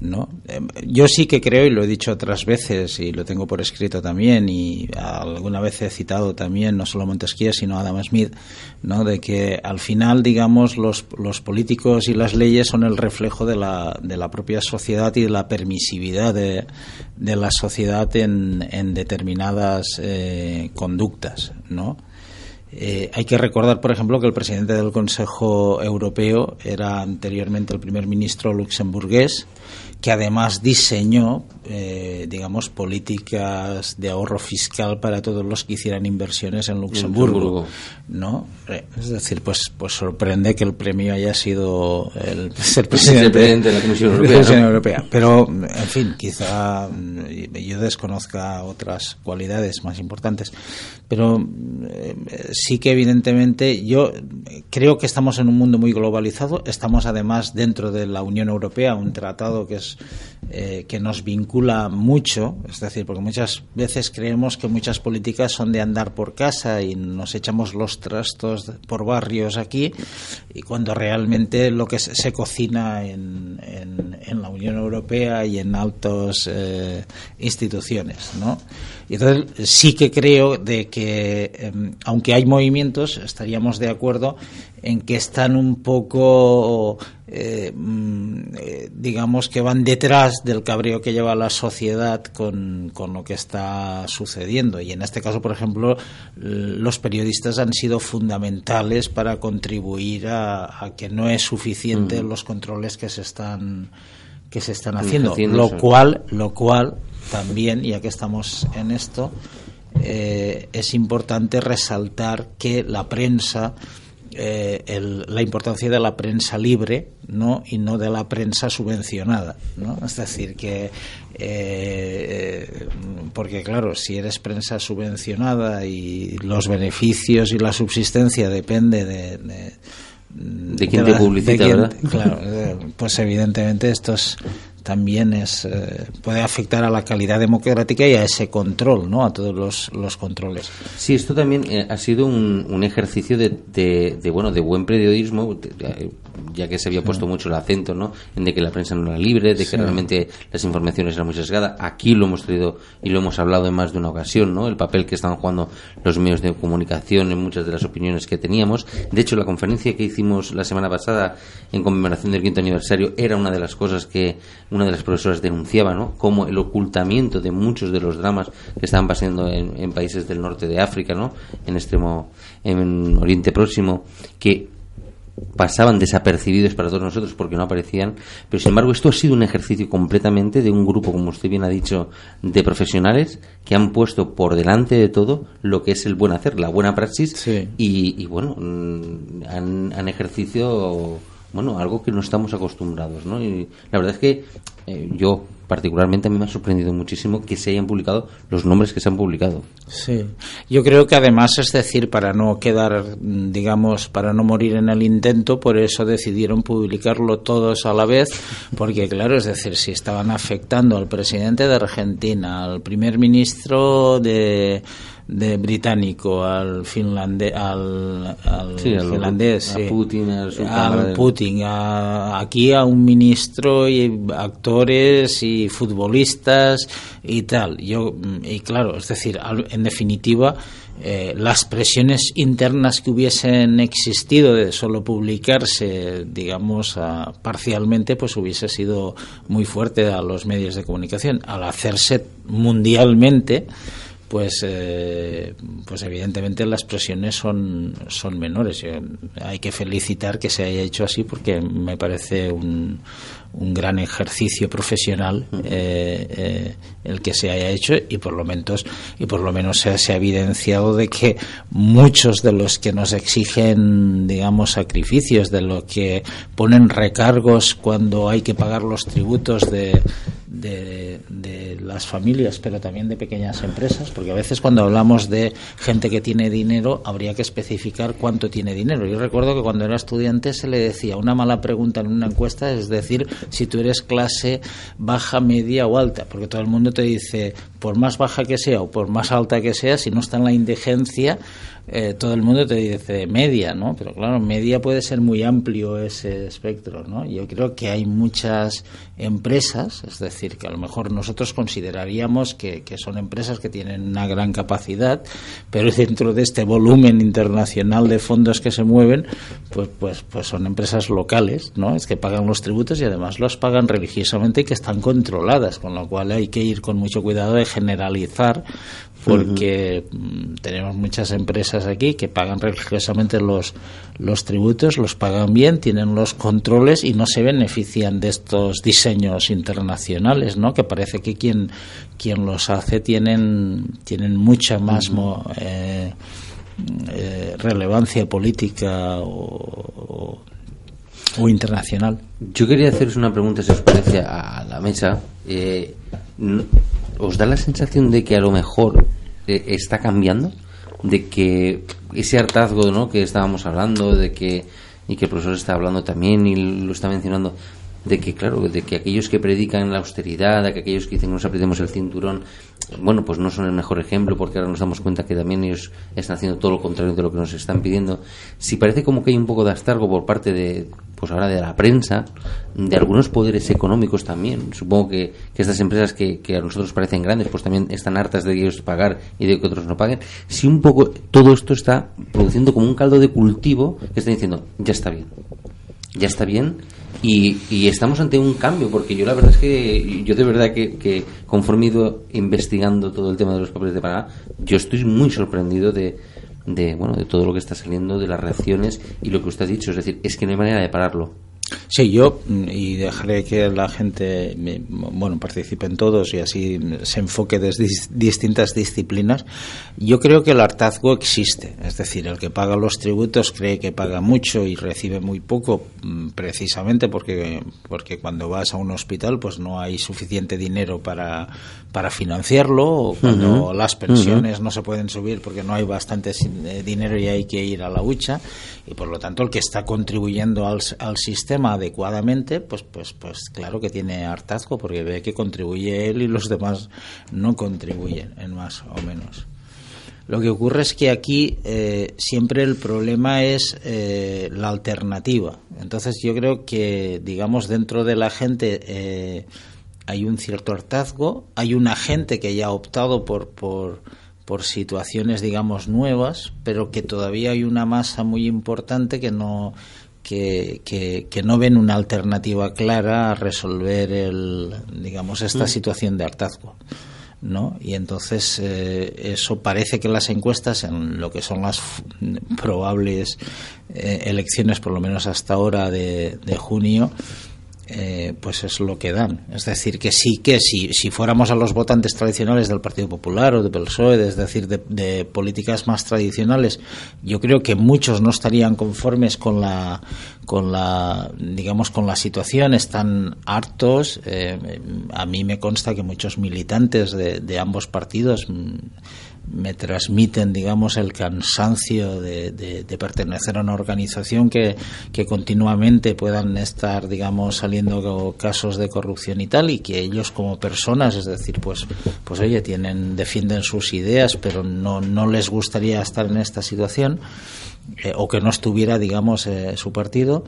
¿No? Eh, yo sí que creo, y lo he dicho otras veces, y lo tengo por escrito también, y alguna vez he citado también, no solo Montesquieu, sino Adam Smith, ¿no? de que al final, digamos, los, los políticos y las leyes son el reflejo de la, de la propia sociedad y de la permisividad de, de la sociedad en, en determinadas eh, conductas, ¿no? Eh, hay que recordar, por ejemplo, que el presidente del Consejo Europeo era anteriormente el primer ministro luxemburgués que además diseñó, eh, digamos, políticas de ahorro fiscal para todos los que hicieran inversiones en Luxemburgo, ¿no? Eh, es decir, pues, pues sorprende que el premio haya sido el *laughs* ser presidente de la Comisión Europea. Pero, en fin, quizá mm, yo desconozca otras cualidades más importantes, pero eh, sí que evidentemente yo creo que estamos en un mundo muy globalizado, estamos además dentro de la Unión Europea, un tratado que es eh, que nos vincula mucho, es decir, porque muchas veces creemos que muchas políticas son de andar por casa y nos echamos los trastos por barrios aquí, y cuando realmente lo que se, cocina en, en, la Unión Europea y en altas eh, instituciones, ¿no? Y entonces sí que creo de que, em, aunque hay movimientos, estaríamos de acuerdo en que están un poco, eh, mm, eh, digamos, que van detrás del cabreo que lleva la sociedad con, lo que está sucediendo. Y en este caso, por ejemplo, los periodistas han sido fundamentales para contribuir a, que no es suficiente los controles que se están que se están haciendo, lo cual lo cual también ya que estamos en esto eh, es importante resaltar que la prensa eh, la importancia de la prensa libre ¿no? y no de la prensa subvencionada. ¿no? Es decir, que. Eh, porque, claro, si eres prensa subvencionada y los beneficios y la subsistencia depende de. de, quién te publicita, ¿verdad? *laughs* Claro, eh, pues evidentemente estos también es, eh, puede afectar a la calidad democrática y a ese control, ¿no? a todos los, los controles. Sí, esto también eh, ha sido un, un ejercicio de, de, bueno, de buen periodismo, ya que se había puesto mucho el acento ¿no? en de que la prensa no era libre, de que realmente las informaciones eran muy sesgadas. Aquí lo hemos traído y lo hemos hablado en más de una ocasión, ¿no? el papel que están jugando los medios de comunicación en muchas de las opiniones que teníamos. De hecho, la conferencia que hicimos la semana pasada en conmemoración del quinto aniversario era una de las cosas que una de las profesoras denunciaba, ¿no? Como el ocultamiento de muchos de los dramas que estaban pasando en, países del norte de África, ¿no? En extremo, en Oriente Próximo, que pasaban desapercibidos para todos nosotros porque no aparecían, pero sin embargo esto ha sido un ejercicio completamente de un grupo, como usted bien ha dicho, de profesionales que han puesto por delante de todo lo que es el buen hacer, la buena praxis y, bueno, mm, han, han ejercicio bueno, algo que no estamos acostumbrados, ¿no? Y la verdad es que eh, yo particularmente a mí me ha sorprendido muchísimo que se hayan publicado los nombres que se han publicado. Sí, yo creo que además es decir, para no quedar, digamos, para no morir en el intento, por eso decidieron publicarlo todos a la vez, porque claro, es decir, si estaban afectando al presidente de Argentina, al primer ministro de de británico al finlandés al, al finlandés a Putin al Putin aquí a un ministro y actores y futbolistas y tal yo y claro es decir en definitiva eh, las presiones internas que hubiesen existido de solo publicarse, digamos, parcialmente, pues hubiese sido muy fuerte a los medios de comunicación. Al hacerse mundialmente, pues, eh, pues evidentemente las presiones son, son menores. Eh, hay que felicitar que se haya hecho así porque me parece un, un gran ejercicio profesional eh, el que se haya hecho y por lo menos y por lo menos se, se, ha evidenciado de que muchos de los que nos exigen digamos sacrificios de lo que ponen recargos cuando hay que pagar los tributos de de, de, las familias, pero también de pequeñas empresas, porque a veces cuando hablamos de gente que tiene dinero, habría que especificar cuánto tiene dinero. Yo recuerdo que cuando era estudiante se le decía una mala pregunta en una encuesta, es decir, si tú eres clase baja, media o alta, porque todo el mundo te dice, por más baja que sea o por más alta que sea, si no está en la indigencia, eh, todo el mundo te dice media, ¿no? Pero claro, media puede ser muy amplio ese espectro, ¿no? Yo creo que hay muchas empresas, es decir, que a lo mejor nosotros consideraríamos que, que son empresas que tienen una gran capacidad, pero *laughs* dentro de este volumen internacional de fondos que se mueven, pues, pues, pues son empresas locales, ¿no? Es que pagan los tributos y además los pagan religiosamente y que están controladas, con lo cual hay que ir con mucho cuidado de generalizar porque mm, tenemos muchas empresas aquí que pagan religiosamente los, los tributos, los pagan bien, tienen los controles y no se benefician de estos diseños internacionales, ¿no? Que parece que quien, quien los hace tienen, tienen mucha más eh, eh, relevancia política o, o, internacional. Yo quería haceros una pregunta, si os parece, a la mesa. Eh, ¿Os da la sensación de que a lo mejor eh, está cambiando? De que ese hartazgo ¿no? que estábamos hablando, de que y que el profesor está hablando también y lo está mencionando, de que, claro, de que aquellos que predican la austeridad, de que aquellos que dicen que nos apretemos el cinturón, bueno, pues no son el mejor ejemplo porque ahora nos damos cuenta que también ellos están haciendo todo lo contrario de lo que nos están pidiendo. Si parece como que hay un poco de astargo por parte de, pues ahora de la prensa, de algunos poderes económicos también. Supongo que, que estas empresas que, que, a nosotros parecen grandes, pues también están hartas de ellos pagar y de que otros no paguen. Si un poco todo esto está produciendo como un caldo de cultivo que está diciendo, ya está bien, ya está bien y, estamos ante un cambio, porque yo la verdad es que, yo de verdad que, que, conforme he ido investigando todo el tema de los papeles de Panamá, yo estoy muy sorprendido de, de, bueno, de todo lo que está saliendo, de las reacciones y lo que usted ha dicho, es decir, es que no hay manera de pararlo. Sí, yo, y dejaré que la gente, bueno, participe en todos y así se enfoque desde distintas disciplinas. Yo creo que el hartazgo existe, es decir, el que paga los tributos cree que paga mucho y recibe muy poco, mm, precisamente porque, porque cuando vas a un hospital pues no hay suficiente dinero para, para financiarlo, o cuando las pensiones no se pueden subir porque no hay bastante eh, dinero y hay que ir a la hucha, y por lo tanto el que está contribuyendo al, al sistema adecuadamente, pues, pues, pues claro que tiene hartazgo porque ve que contribuye él y los demás no contribuyen, en más o menos. Lo que ocurre es que aquí eh, siempre el problema es eh, la alternativa. Entonces yo creo que, digamos, dentro de la gente eh, hay un cierto hartazgo, hay una gente que ya ha optado por, por, por situaciones, digamos, nuevas, pero que todavía hay una masa muy importante que no que, que, no ven una alternativa clara a resolver el, digamos, esta mm. situación de hartazgo. ¿no? Y entonces eh, eso parece que las encuestas en lo que son las probables eh, elecciones, por lo menos hasta ahora de, de junio, eh, pues es lo que dan. Es decir, que sí que si, si fuéramos a los votantes tradicionales del Partido Popular o del PSOE, es decir, de, políticas más tradicionales, yo creo que muchos no estarían conformes con la, con la digamos, con la situación, están hartos. Eh, a mí me consta que muchos militantes de, de ambos partidos mm, me transmiten, digamos, el cansancio de, de, pertenecer a una organización que, que, continuamente puedan estar, digamos, saliendo casos de corrupción y tal, y que ellos como personas, es decir, pues, pues oye, tienen, defienden sus ideas, pero no, no les gustaría estar en esta situación, eh, o que no estuviera, digamos, eh, su partido.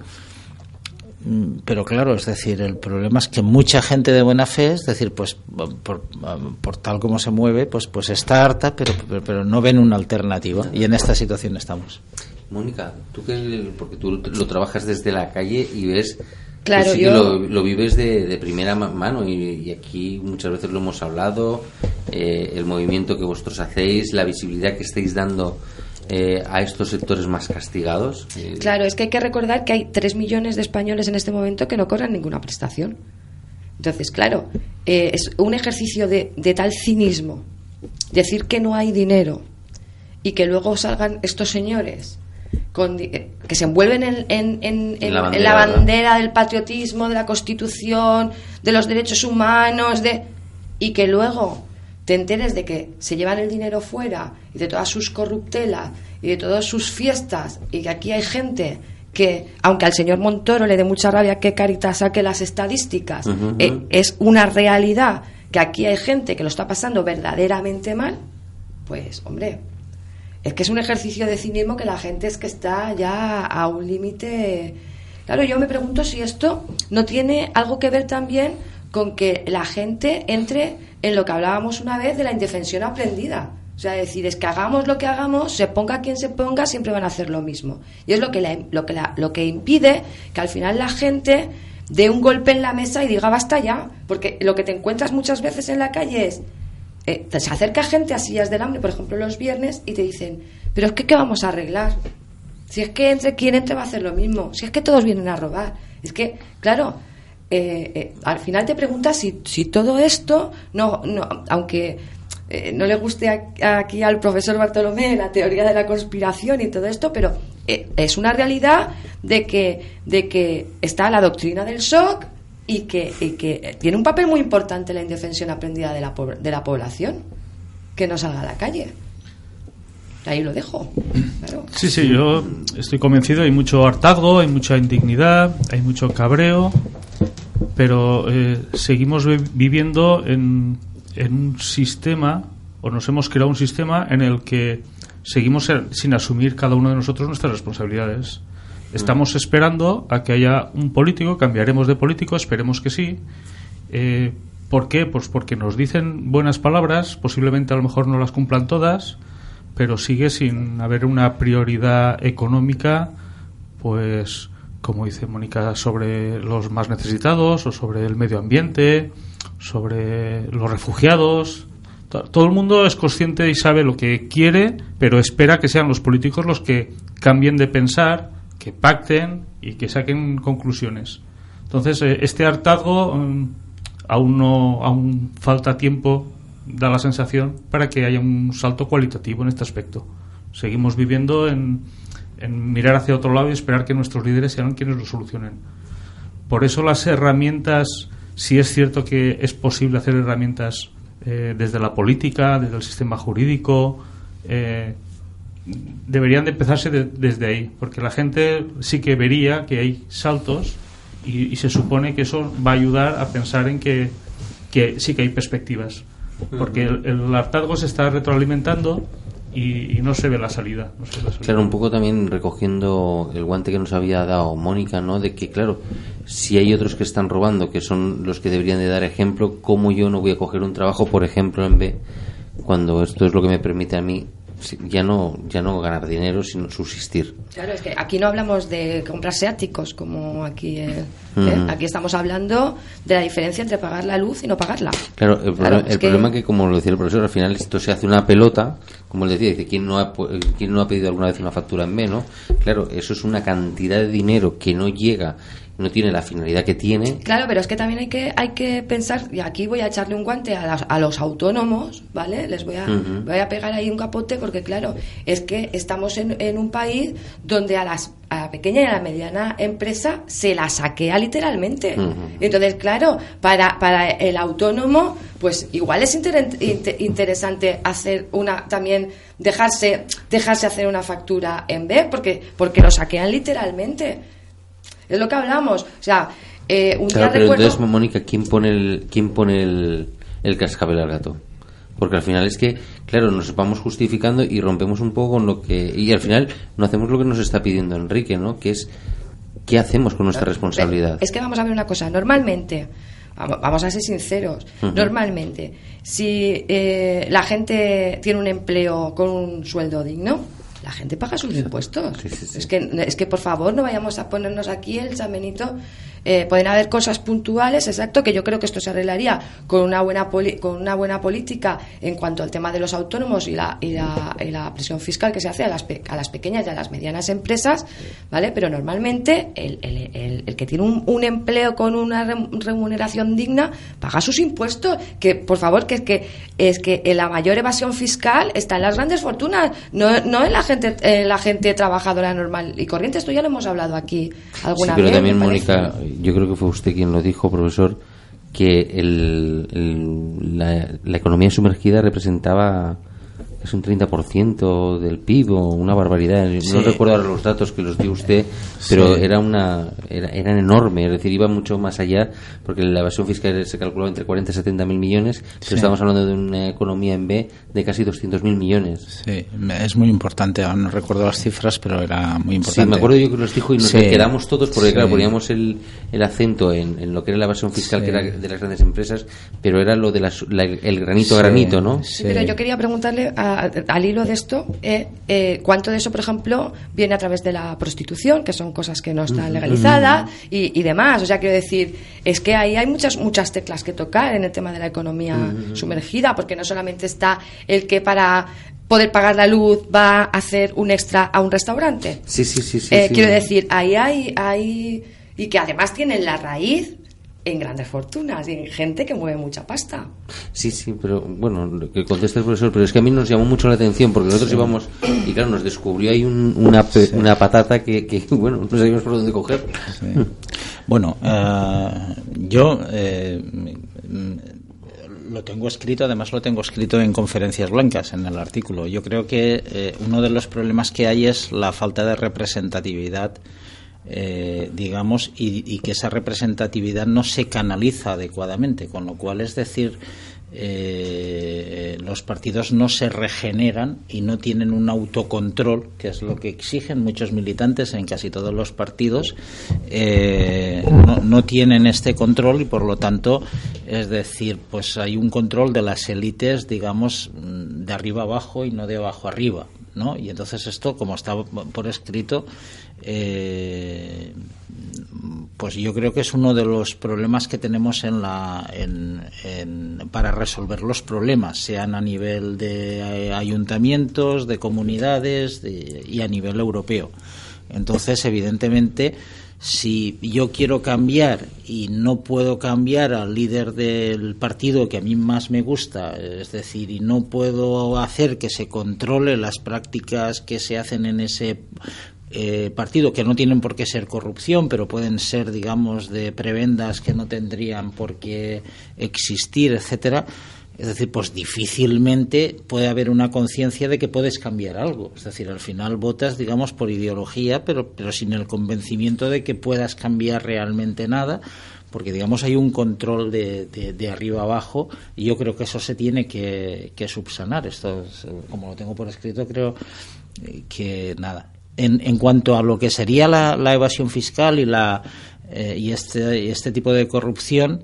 Pero claro, es decir, el problema es que mucha gente de buena fe, es decir, pues por, tal como se mueve, pues pues está harta, pero, pero, no ven una alternativa y en esta situación estamos. Mónica, tú que porque tú lo trabajas desde la calle y ves Claro, yo... lo, vives de, primera mano y, aquí muchas veces lo hemos hablado, eh, el movimiento que vosotros hacéis, la visibilidad que estáis dando eh, a estos sectores más castigados. Eh, claro, es que hay que recordar que hay 3 millones de españoles en este momento que no cobran ninguna prestación. Entonces, claro, eh, es un ejercicio de, de tal cinismo decir que no hay dinero y que luego salgan estos señores con eh, que se envuelven en, en- en- en- la bandera, la bandera del patriotismo, de la Constitución, de los derechos humanos, de y que luego te enteres de que se llevan el dinero fuera y de todas sus corruptelas y de todas sus fiestas y que aquí hay gente que, aunque al señor Montoro le dé mucha rabia que Caritas saque las estadísticas, eh, es una realidad que aquí hay gente que lo está pasando verdaderamente mal, pues hombre, es que es un ejercicio de cinismo que la gente es que está ya a un límite. Claro, yo me pregunto si esto no tiene algo que ver también con que la gente entre en lo que hablábamos una vez de la indefensión aprendida. O sea, decir, es que hagamos lo que hagamos, se ponga quien se ponga, siempre van a hacer lo mismo. Y es lo que, la- lo que, lo que impide que al final la gente dé un golpe en la mesa y diga basta ya. Porque lo que te encuentras muchas veces en la calle es eh, se acerca gente a sillas del hambre, por ejemplo, los viernes, y te dicen, pero es que ¿qué vamos a arreglar? Si es que entre quien entre va a hacer lo mismo, si es que todos vienen a robar. Es que, claro, eh, eh, al final te preguntas si, si todo esto, no, no aunque eh, no le guste aquí al profesor Bartolomé la teoría de la conspiración y todo esto, pero eh, es una realidad de que, de que está la doctrina del shock y que, tiene un papel muy importante la indefensión aprendida de la, de la población, que no salga a la calle. Ahí lo dejo. Claro. Sí, sí, yo estoy convencido. Hay mucho hartazgo, hay mucha indignidad, hay mucho cabreo, pero eh, seguimos vi- viviendo en, en un sistema, o nos hemos creado un sistema en el que seguimos sin asumir cada uno de nosotros nuestras responsabilidades. Estamos esperando a que haya un político, cambiaremos de político, esperemos que sí. Eh, ¿Por qué? Pues porque nos dicen buenas palabras, posiblemente a lo mejor no las cumplan todas, pero sigue sin haber una prioridad económica, pues como dice Mónica, sobre los más necesitados o sobre el medio ambiente, sobre los refugiados. To- Todo el mundo es consciente y sabe lo que quiere, pero espera que sean los políticos los que cambien de pensar, que pacten y que saquen conclusiones. Entonces, eh, este hartazgo mm, aún no aún falta tiempo, da la sensación, para que haya un salto cualitativo en este aspecto. Seguimos viviendo en, en mirar hacia otro lado y esperar que nuestros líderes sean quienes lo solucionen. Por eso las herramientas, si es cierto que es posible hacer herramientas eh, desde la política, desde el sistema jurídico, eh, deberían de empezarse de- desde ahí, porque la gente sí que vería que hay saltos y, y se supone que eso va a ayudar a pensar en que, que sí que hay perspectivas, porque el, el hartazgo se está retroalimentando y, y no se ve la salida. no se ve la salida. Claro, un poco también recogiendo el guante que nos había dado Mónica, ¿no? De que, claro, si hay otros que están robando, que son los que deberían de dar ejemplo, ¿cómo yo no voy a coger un trabajo, por ejemplo, en B, cuando esto es lo que me permite a mí ya no, ya no ganar dinero, sino subsistir? Claro, es que aquí no hablamos de comprarse áticos como aquí. eh, ¿eh? Ujú. Aquí estamos hablando de la diferencia entre pagar la luz y no pagarla. Claro, el, Claro, problema, es el que- problema que, como lo decía el profesor, al final esto se hace una pelota, como él decía, dice, ¿quién no, ha, ¿quién no ha pedido alguna vez una factura en no? Claro, eso es una cantidad de dinero que no llega, no tiene la finalidad que tiene. Claro, pero es que también hay que, hay que pensar, y aquí voy a echarle un guante a, las- a los autónomos, ¿vale? Les voy a, voy a pegar ahí un capote porque, claro, es que estamos en, en un país donde a, las, a la pequeña y a la mediana empresa se la saquea literalmente. Entonces, claro, para, para el autónomo, pues igual es inter- inte- interesante hacer una, también dejarse, dejarse hacer una factura en B, porque, porque lo saquean literalmente. Es lo que hablamos. O sea, eh, un Claro, día pero recuerdo... entonces, Mónica, ¿quién pone el, quién pone el, el cascabel al gato? Porque al final es que, claro, nos vamos justificando y rompemos un poco con lo que... Y al final no hacemos lo que nos está pidiendo Enrique, ¿no? Que es, ¿qué hacemos con nuestra responsabilidad? Es que vamos a ver una cosa. Normalmente, vamos a ser sinceros, normalmente, si eh, la gente tiene un empleo con un sueldo digno, la gente paga sus impuestos. Es, que, es que, por favor, no vayamos a ponernos aquí el Benito. Eh, pueden haber cosas puntuales, exacto, que yo creo que esto se arreglaría con una buena poli- con una buena política en cuanto al tema de los autónomos y la, y la, y la presión fiscal que se hace a las, pe- a las pequeñas y a las medianas empresas, ¿vale? Pero normalmente el, el- el- el que tiene un, un empleo con una rem- remuneración digna paga sus impuestos. Que, por favor, que es que, es que la mayor evasión fiscal está en las grandes fortunas, no, no en la gente gente, eh, la gente trabajadora normal y corriente. Esto ya lo hemos hablado aquí alguna sí, pero vez. también, me parece. Mónica, yo creo que fue usted quien lo dijo, profesor, que el, el- la, la economía sumergida representaba es un 30% del PIB o una barbaridad. Sí. No recuerdo ahora los datos que los dio usted, pero Sí. era una era, eran enormes, es decir, iba mucho más allá, porque la evasión fiscal se calculaba entre 40 y 70 mil millones, pero Sí. estamos hablando de una economía en B de casi 200 mil millones. Sí, es muy importante. Ahora no recuerdo las cifras, pero era muy importante. Sí, me acuerdo yo que los dijo y nos Sí. quedamos todos porque, Sí. claro, poníamos el, el acento en, en lo que era la evasión fiscal, Sí. que era de las grandes empresas, pero era lo de las- la- el granito a granito, ¿no? Sí, pero yo quería preguntarle a- al hilo de esto eh, eh, cuánto de eso, por ejemplo, viene a través de la prostitución, que son cosas que no están legalizadas y, y demás. O sea, quiero decir, es que ahí hay muchas muchas teclas que tocar en el tema de la economía sumergida, porque no solamente está el que para poder pagar la luz va a hacer un extra a un restaurante. Sí, sí, sí. sí, Eh, sí. Quiero decir, ahí hay, hay. Y que además tienen la raíz en grandes fortunas y en gente que mueve mucha pasta. Sí, sí, pero bueno, lo que contesta el profesor, pero es que a mí nos llamó mucho la atención porque nosotros íbamos y claro, nos descubrió ahí un- una, pe- una patata que, que, *laughs* bueno, no sabíamos por dónde coger. Sí. Bueno, eh, yo eh, lo tengo escrito, además lo tengo escrito en conferencias blancas, en el artículo. Yo creo que eh, uno de los problemas que hay es la falta de representatividad. Eh, digamos, y, y que esa representatividad no se canaliza adecuadamente, con lo cual es decir, eh, los partidos no se regeneran y no tienen un autocontrol, que es lo que exigen muchos militantes en casi todos los partidos, eh, no, no tienen este control y por lo tanto, es decir, pues hay un control de las élites, digamos, de arriba abajo y no de abajo arriba. ¿no? Y entonces esto, como está por escrito, eh, pues yo creo que es uno de los problemas que tenemos en la, en, para resolver los problemas, sean a nivel de eh, ayuntamientos, de comunidades de- y a nivel europeo. Entonces, evidentemente, si yo quiero cambiar y no puedo cambiar al líder del partido que a mí más me gusta, es decir, y no puedo hacer que se controle las prácticas que se hacen en ese eh, partido, que no tienen por qué ser corrupción, pero pueden ser, digamos, de prebendas que no tendrían por qué existir, etcétera. Es decir, pues difícilmente puede haber una conciencia de que puedes cambiar algo. Es decir, al final votas, digamos, por ideología, pero, pero sin el convencimiento de que puedas cambiar realmente nada, porque, digamos, hay un control de, de- de arriba abajo y yo creo que eso se tiene que, que subsanar. Esto, es, como lo tengo por escrito, creo eh, que nada. En, en cuanto a lo que sería la, la evasión fiscal y, la, eh, y, este, y este tipo de corrupción,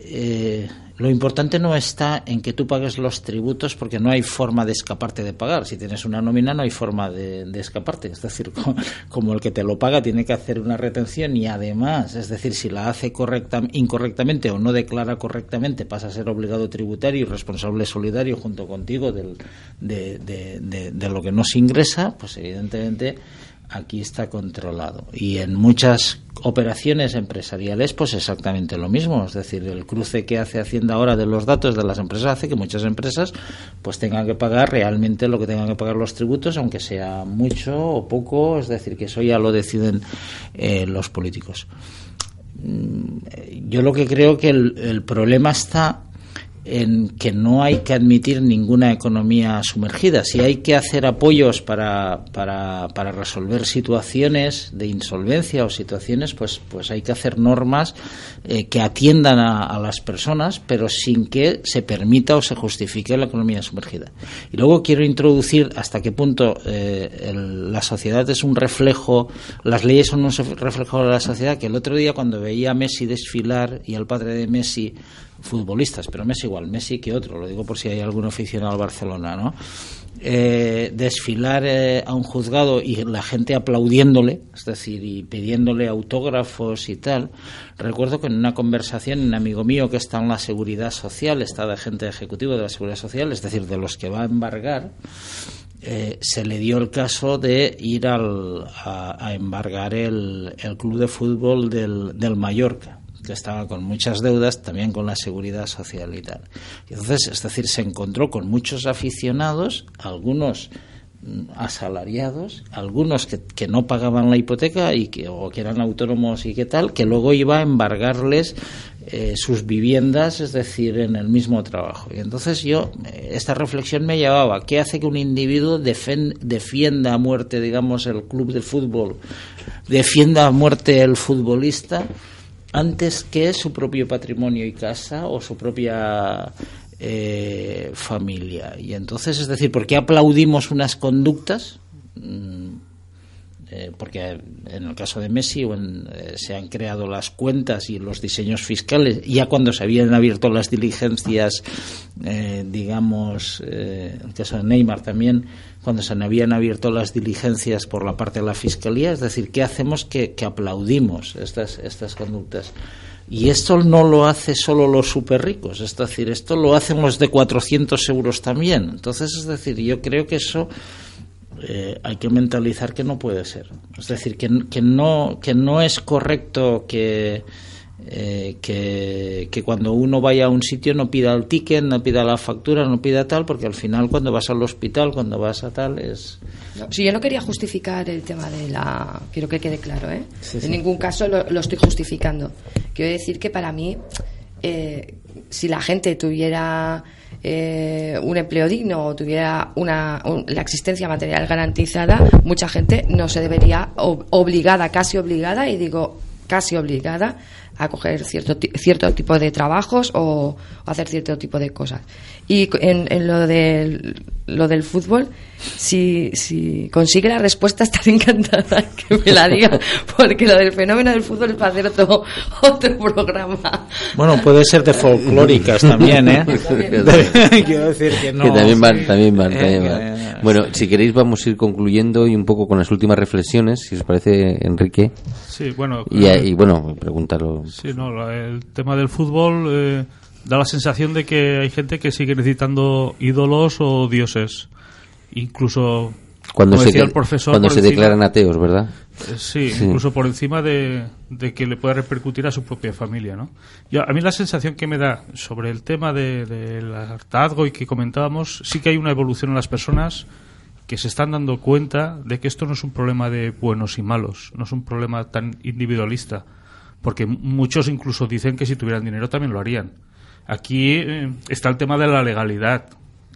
eh, lo importante no está en que tú pagues los tributos porque no hay forma de escaparte de pagar. Si tienes una nómina no hay forma de, de escaparte. Es decir, *laughs* co- como el que te lo paga tiene que hacer una retención y además, es decir, si la hace correcta, incorrectamente o no declara correctamente, pasa a ser obligado tributario y responsable solidario junto contigo del- de, de- de- de lo que no se ingresa, pues evidentemente aquí está controlado. Y en muchas operaciones empresariales, pues exactamente lo mismo. Es decir, el cruce que hace Hacienda ahora de los datos de las empresas hace que muchas empresas pues tengan que pagar realmente lo que tengan que pagar los tributos, aunque sea mucho o poco. Es decir, que eso ya lo deciden eh, los políticos. Mm, Yo lo que creo que el, el problema está en que no hay que admitir ninguna economía sumergida. Si hay que hacer apoyos para, para, para resolver situaciones de insolvencia o situaciones, pues, pues hay que hacer normas eh, que atiendan a, a las personas, pero sin que se permita o se justifique la economía sumergida. Y luego quiero introducir hasta qué punto eh, el- la sociedad es un reflejo, las leyes son un reflejo de la sociedad, que el otro día cuando veía a Messi desfilar y al padre de Messi futbolistas, pero Messi igual, Messi que otro, lo digo por si hay algún aficionado al Barcelona, ¿no? Eh, desfilar eh, a un juzgado y la gente aplaudiéndole, es decir, y pidiéndole autógrafos y tal. Recuerdo que en una conversación, un amigo mío que está en la seguridad social, está de agente ejecutivo de la seguridad social, es decir, de los que va a embargar, eh, se le dio el caso de ir al- a, embargar el, el club de fútbol del Mallorca que estaba con muchas deudas, también con la seguridad social y tal. Y entonces, es decir, se encontró con muchos aficionados, algunos mm, asalariados, algunos que, que no pagaban la hipoteca y que, o que eran autónomos y qué tal, que luego iba a embargarles eh, sus viviendas, es decir, en el mismo trabajo. Y entonces yo, eh, esta reflexión me llevaba, ¿qué hace que un individuo defen- defienda a muerte, digamos, el club de fútbol, defienda a muerte el futbolista? Antes que su propio patrimonio y casa o su propia eh, familia. Y entonces, es decir, ¿por qué aplaudimos unas conductas? Mm, eh, porque en el caso de Messi eh, se han creado las cuentas y los diseños fiscales, ya cuando se habían abierto las diligencias, eh, digamos, en el caso de Neymar también, cuando se habían abierto las diligencias por la parte de la fiscalía, es decir, ¿qué hacemos que, aplaudimos estas, estas conductas? Y esto no lo hace solo los súper ricos, es decir, esto lo hacen los de 400 euros también. Entonces, es decir, yo creo que eso eh, hay que mentalizar que no puede ser. Es decir, que, que, no, que no es correcto que, eh, que, que cuando uno vaya a un sitio no pida el ticket, no pida la factura, no pida tal, porque al final cuando vas al hospital, cuando vas a tal, es... Sí, yo no quería justificar el tema de la. Quiero que quede claro, ¿eh? Sí, en sí. ningún caso lo, lo estoy justificando. Quiero decir que para mí, eh, si la gente tuviera eh, un empleo digno o tuviera una, un- la existencia material garantizada, mucha gente no se debería ob- obligada, casi obligada, y digo casi obligada a coger cierto ti- cierto tipo de trabajos o, o hacer cierto tipo de cosas. Y en, en lo del lo del fútbol, si, si consigue la respuesta *laughs* estaré encantada que me la diga, *laughs* porque lo del fenómeno del fútbol es para hacer otro, otro programa. Bueno, puede ser de folclóricas también, ¿eh? *laughs* Quiero decir que no... Que también van, también van, Eh, también que- van. Bueno, si queréis vamos a ir concluyendo y un poco con las últimas reflexiones, si os parece, Enrique. Sí, bueno, Y, eh, y bueno, preguntarlo. Sí, no, la- el tema del fútbol eh, da la sensación de que hay gente que sigue necesitando ídolos o dioses. Incluso, Cuando se, decía de- el profesor, cuando se encima- declaran ateos, ¿verdad? Eh, Sí, Sí. incluso por encima de, de que le pueda repercutir a su propia familia, ¿no? A, mí la sensación que me da sobre el tema de- del hartazgo y que comentábamos, sí que hay una evolución en las personas que se están dando cuenta de que esto no es un problema de buenos y malos, no es un problema tan individualista, porque muchos incluso dicen que si tuvieran dinero también lo harían. Aquí eh, está el tema de la legalidad,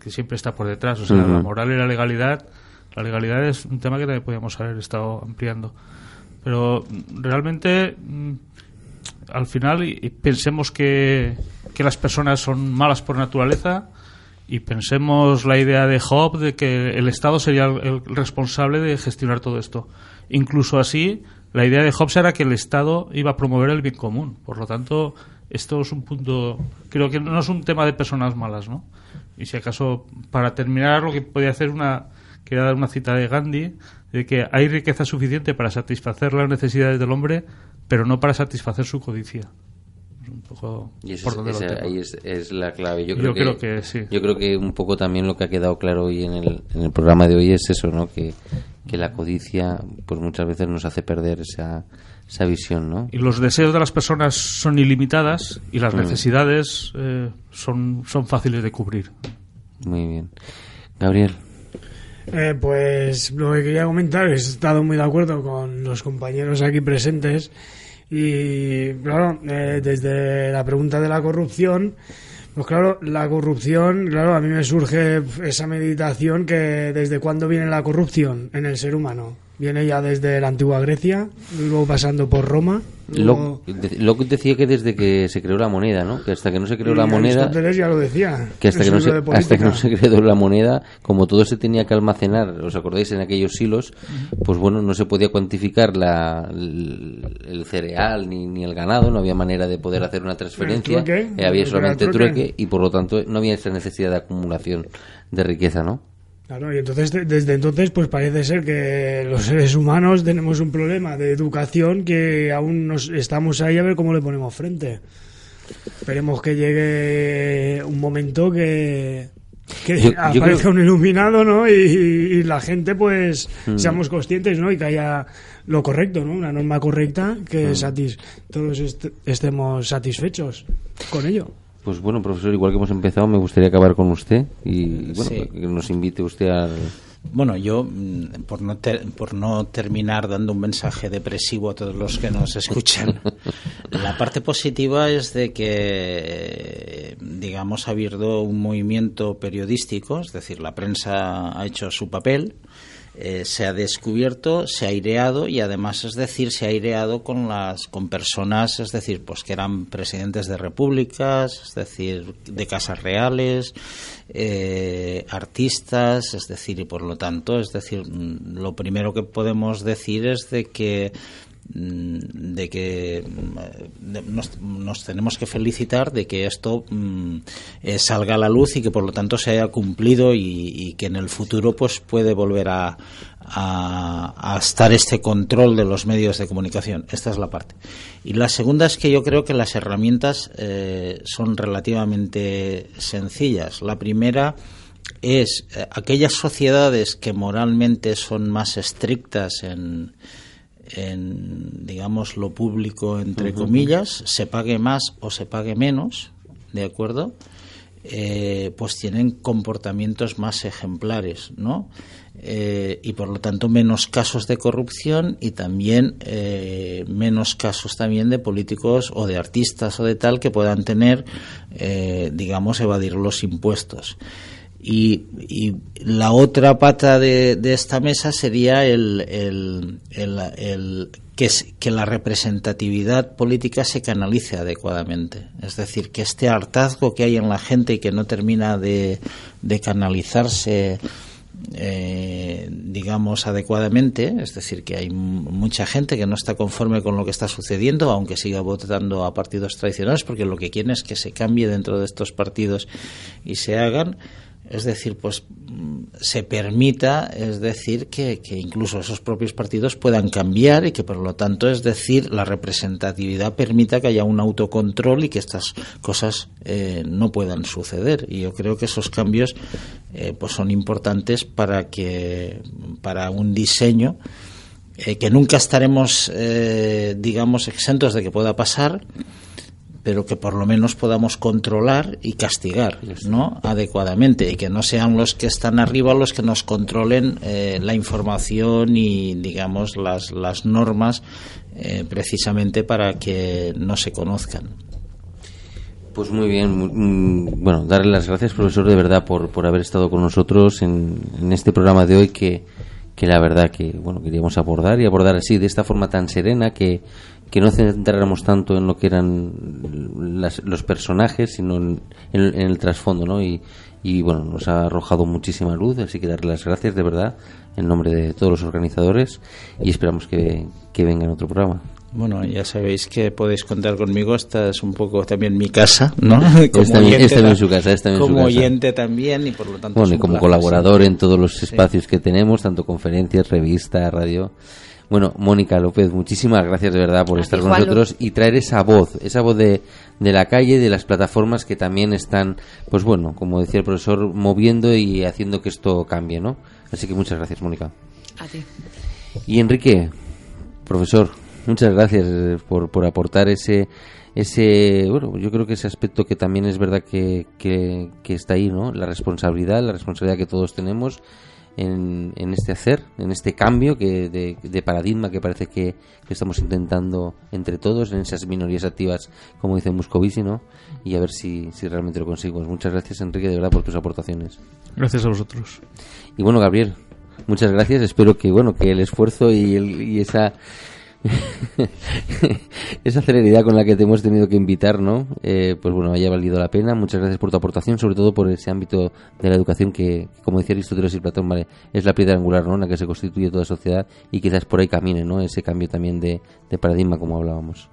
que siempre está por detrás, o sea, la moral y la legalidad. La legalidad es un tema que también podríamos haber estado ampliando. Pero mm, realmente, mm, al final, y- y pensemos que, que las personas son malas por naturaleza y pensemos la idea de Job de que el Estado sería el responsable de gestionar todo esto. Incluso así, la idea de Hobbes era que el Estado iba a promover el bien común. Por lo tanto, esto es un punto. Creo que no es un tema de personas malas, ¿no? Y si acaso, para terminar, lo que podía hacer una. Quería dar una cita de Gandhi, de que hay riqueza suficiente para satisfacer las necesidades del hombre, pero no para satisfacer su codicia. Es un poco Y ese por es- donde lo esa- tengo. ahí es, es la clave. Yo, Yo creo, creo que sí. Yo creo que un poco también lo que ha quedado claro hoy en el, en el programa de hoy es eso, ¿no? Que, que la codicia, pues muchas veces nos hace perder esa, esa visión, ¿no? Y los deseos de las personas son ilimitadas y las Mm. necesidades eh, son, son fáciles de cubrir. Muy bien. Gabriel. Eh, pues lo que quería comentar es he estado muy de acuerdo con los compañeros aquí presentes y claro, eh, desde la pregunta de la corrupción, pues claro, la corrupción, claro, a mí me surge esa meditación que desde cuándo viene la corrupción en el ser humano. Viene ya desde la antigua Grecia, luego pasando por Roma. luego- Locke, Locke decía que desde que se creó la moneda, ¿no? Que hasta que no se creó la moneda... Ya lo decía. que hasta que, no se, hasta que no se creó la moneda, como todo se tenía que almacenar, ¿os acordáis? En aquellos silos, pues bueno, no se podía cuantificar la, el, el cereal ni, ni el ganado, no había manera de poder hacer una transferencia, trueque, eh, había solamente trueque. trueque y por lo tanto no había esa necesidad de acumulación de riqueza, ¿no? Claro, y entonces de- desde entonces pues parece ser que los seres humanos tenemos un problema de educación que aún nos estamos ahí a ver cómo le ponemos frente. Esperemos que llegue un momento que, que Yo- yo aparezca creo- un iluminado, ¿no? Y, y la gente pues Mm. seamos conscientes, ¿no? Y que haya lo correcto, ¿no? Una norma correcta que Mm. satis- todos est- estemos satisfechos con ello. Pues bueno, profesor, igual que hemos empezado, me gustaría acabar con usted y bueno, Sí. que nos invite usted al, Bueno, yo, mm, por no, por no terminar dando un mensaje depresivo a todos los que nos escuchan, *laughs* la parte positiva es de que, digamos, ha habido un movimiento periodístico, es decir, la prensa ha hecho su papel, eh, se ha descubierto, se ha aireado y además, es decir, se ha aireado con las con personas, es decir, pues que eran presidentes de repúblicas, es decir, de casas reales, eh, artistas, es decir, y por lo tanto, es decir, mm, lo primero que podemos decir es de que de que mm, nos, tenemos que felicitar de que esto mm, eh, salga a la luz y que por lo tanto se haya cumplido y, que en el futuro pues puede volver a, a, estar este control de los medios de comunicación. Esta es la parte. Y la segunda es que yo creo que las herramientas eh, son relativamente sencillas. La primera es eh, aquellas sociedades que moralmente son más estrictas en, en, digamos, lo público, entre comillas, se pague más o se pague menos, ¿de acuerdo? Eh, pues tienen comportamientos más ejemplares, ¿no? Eh, y por lo tanto menos casos de corrupción y también eh, menos casos también de políticos o de artistas o de tal que puedan tener, digamos, evadir los impuestos. Y, la otra pata de, esta mesa sería el, el, que, que, la representatividad política se canalice adecuadamente. Es decir, que este hartazgo que hay en la gente y que no termina de, de canalizarse, eh, digamos, adecuadamente, es decir, que hay mucha gente que no está conforme con lo que está sucediendo, aunque siga votando a partidos tradicionales, porque lo que quieren es que se cambie dentro de estos partidos y se hagan es decir, pues se permita, es decir, que, incluso esos propios partidos puedan cambiar y que por lo tanto, es decir, la representatividad permita que haya un autocontrol y que estas cosas eh, no puedan suceder. Y yo creo que esos cambios eh, pues son importantes para que para un diseño eh, que nunca estaremos, digamos, exentos de que pueda pasar pero que por lo menos podamos controlar y castigar ¿no? adecuadamente y que no sean los que están arriba los que nos controlen eh, la información y digamos las, las normas eh, precisamente para que no se conozcan. Pues muy bien, bueno, darle las gracias profesor de verdad por, por haber estado con nosotros en, en este programa de hoy que, que la verdad que bueno queríamos abordar y abordar así de esta forma tan serena que, que no centráramos tanto en lo que eran los personajes, sino en, el trasfondo, ¿no? Y, y, bueno, nos ha arrojado muchísima luz, así que darle las gracias de verdad en nombre de todos los organizadores y esperamos que, que venga en otro programa. Bueno, ya sabéis que podéis contar conmigo. Esta es un poco también mi casa, ¿no? *laughs* Como oyente, su casa, como oyente también y por lo tanto. Bueno, y como colaborador en todos los espacios que tenemos, tanto conferencias, revista, radio. Bueno, Mónica López, muchísimas gracias de verdad por estar con nosotros y traer esa voz, esa voz de, de la calle, de las plataformas que también están, pues bueno, como decía el profesor, moviendo y haciendo que esto cambie, ¿no? Así que muchas gracias, Mónica. A ti. Y Enrique, profesor, muchas gracias por, por aportar ese ese bueno yo creo que ese aspecto que también es verdad que, que, que está ahí no la responsabilidad la responsabilidad que todos tenemos en, este hacer, en este cambio que, de, paradigma que parece que, estamos intentando entre todos, en esas minorías activas, como dice Muscovici, ¿no? Y a ver si, si realmente lo conseguimos. Muchas gracias, Enrique, de verdad, por tus aportaciones. Gracias a vosotros. Y bueno, Gabriel, muchas gracias. Espero que, bueno, que el esfuerzo y, el, y esa *laughs* esa celeridad con la que te hemos tenido que invitar, ¿no? Eh, pues bueno, haya valido la pena. Muchas gracias por tu aportación, sobre todo por ese ámbito de la educación que, como decía Aristóteles y Platón, ¿vale? es la piedra angular, ¿no? En la que se constituye toda sociedad y quizás por ahí camine, ¿no? Ese cambio también de, paradigma, como hablábamos.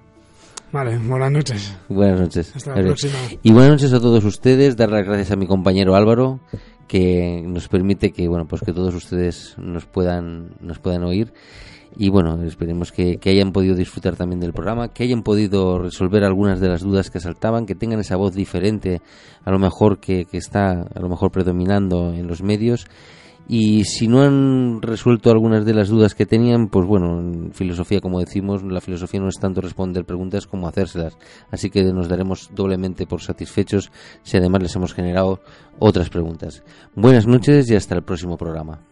Vale, buenas noches. Buenas noches. Hasta la próxima. Y buenas noches a todos ustedes. Dar las gracias a mi compañero Álvaro, que nos permite que, bueno, pues que todos ustedes nos puedan, nos puedan oír. Y bueno, esperemos que, hayan podido disfrutar también del programa, que hayan podido resolver algunas de las dudas que saltaban, que tengan esa voz diferente, a lo mejor que, que está a lo mejor predominando en los medios. Y si no han resuelto algunas de las dudas que tenían, pues bueno, en filosofía, como decimos, la filosofía no es tanto responder preguntas como hacérselas. Así que nos daremos doblemente por satisfechos si además les hemos generado otras preguntas. Buenas noches y hasta el próximo programa.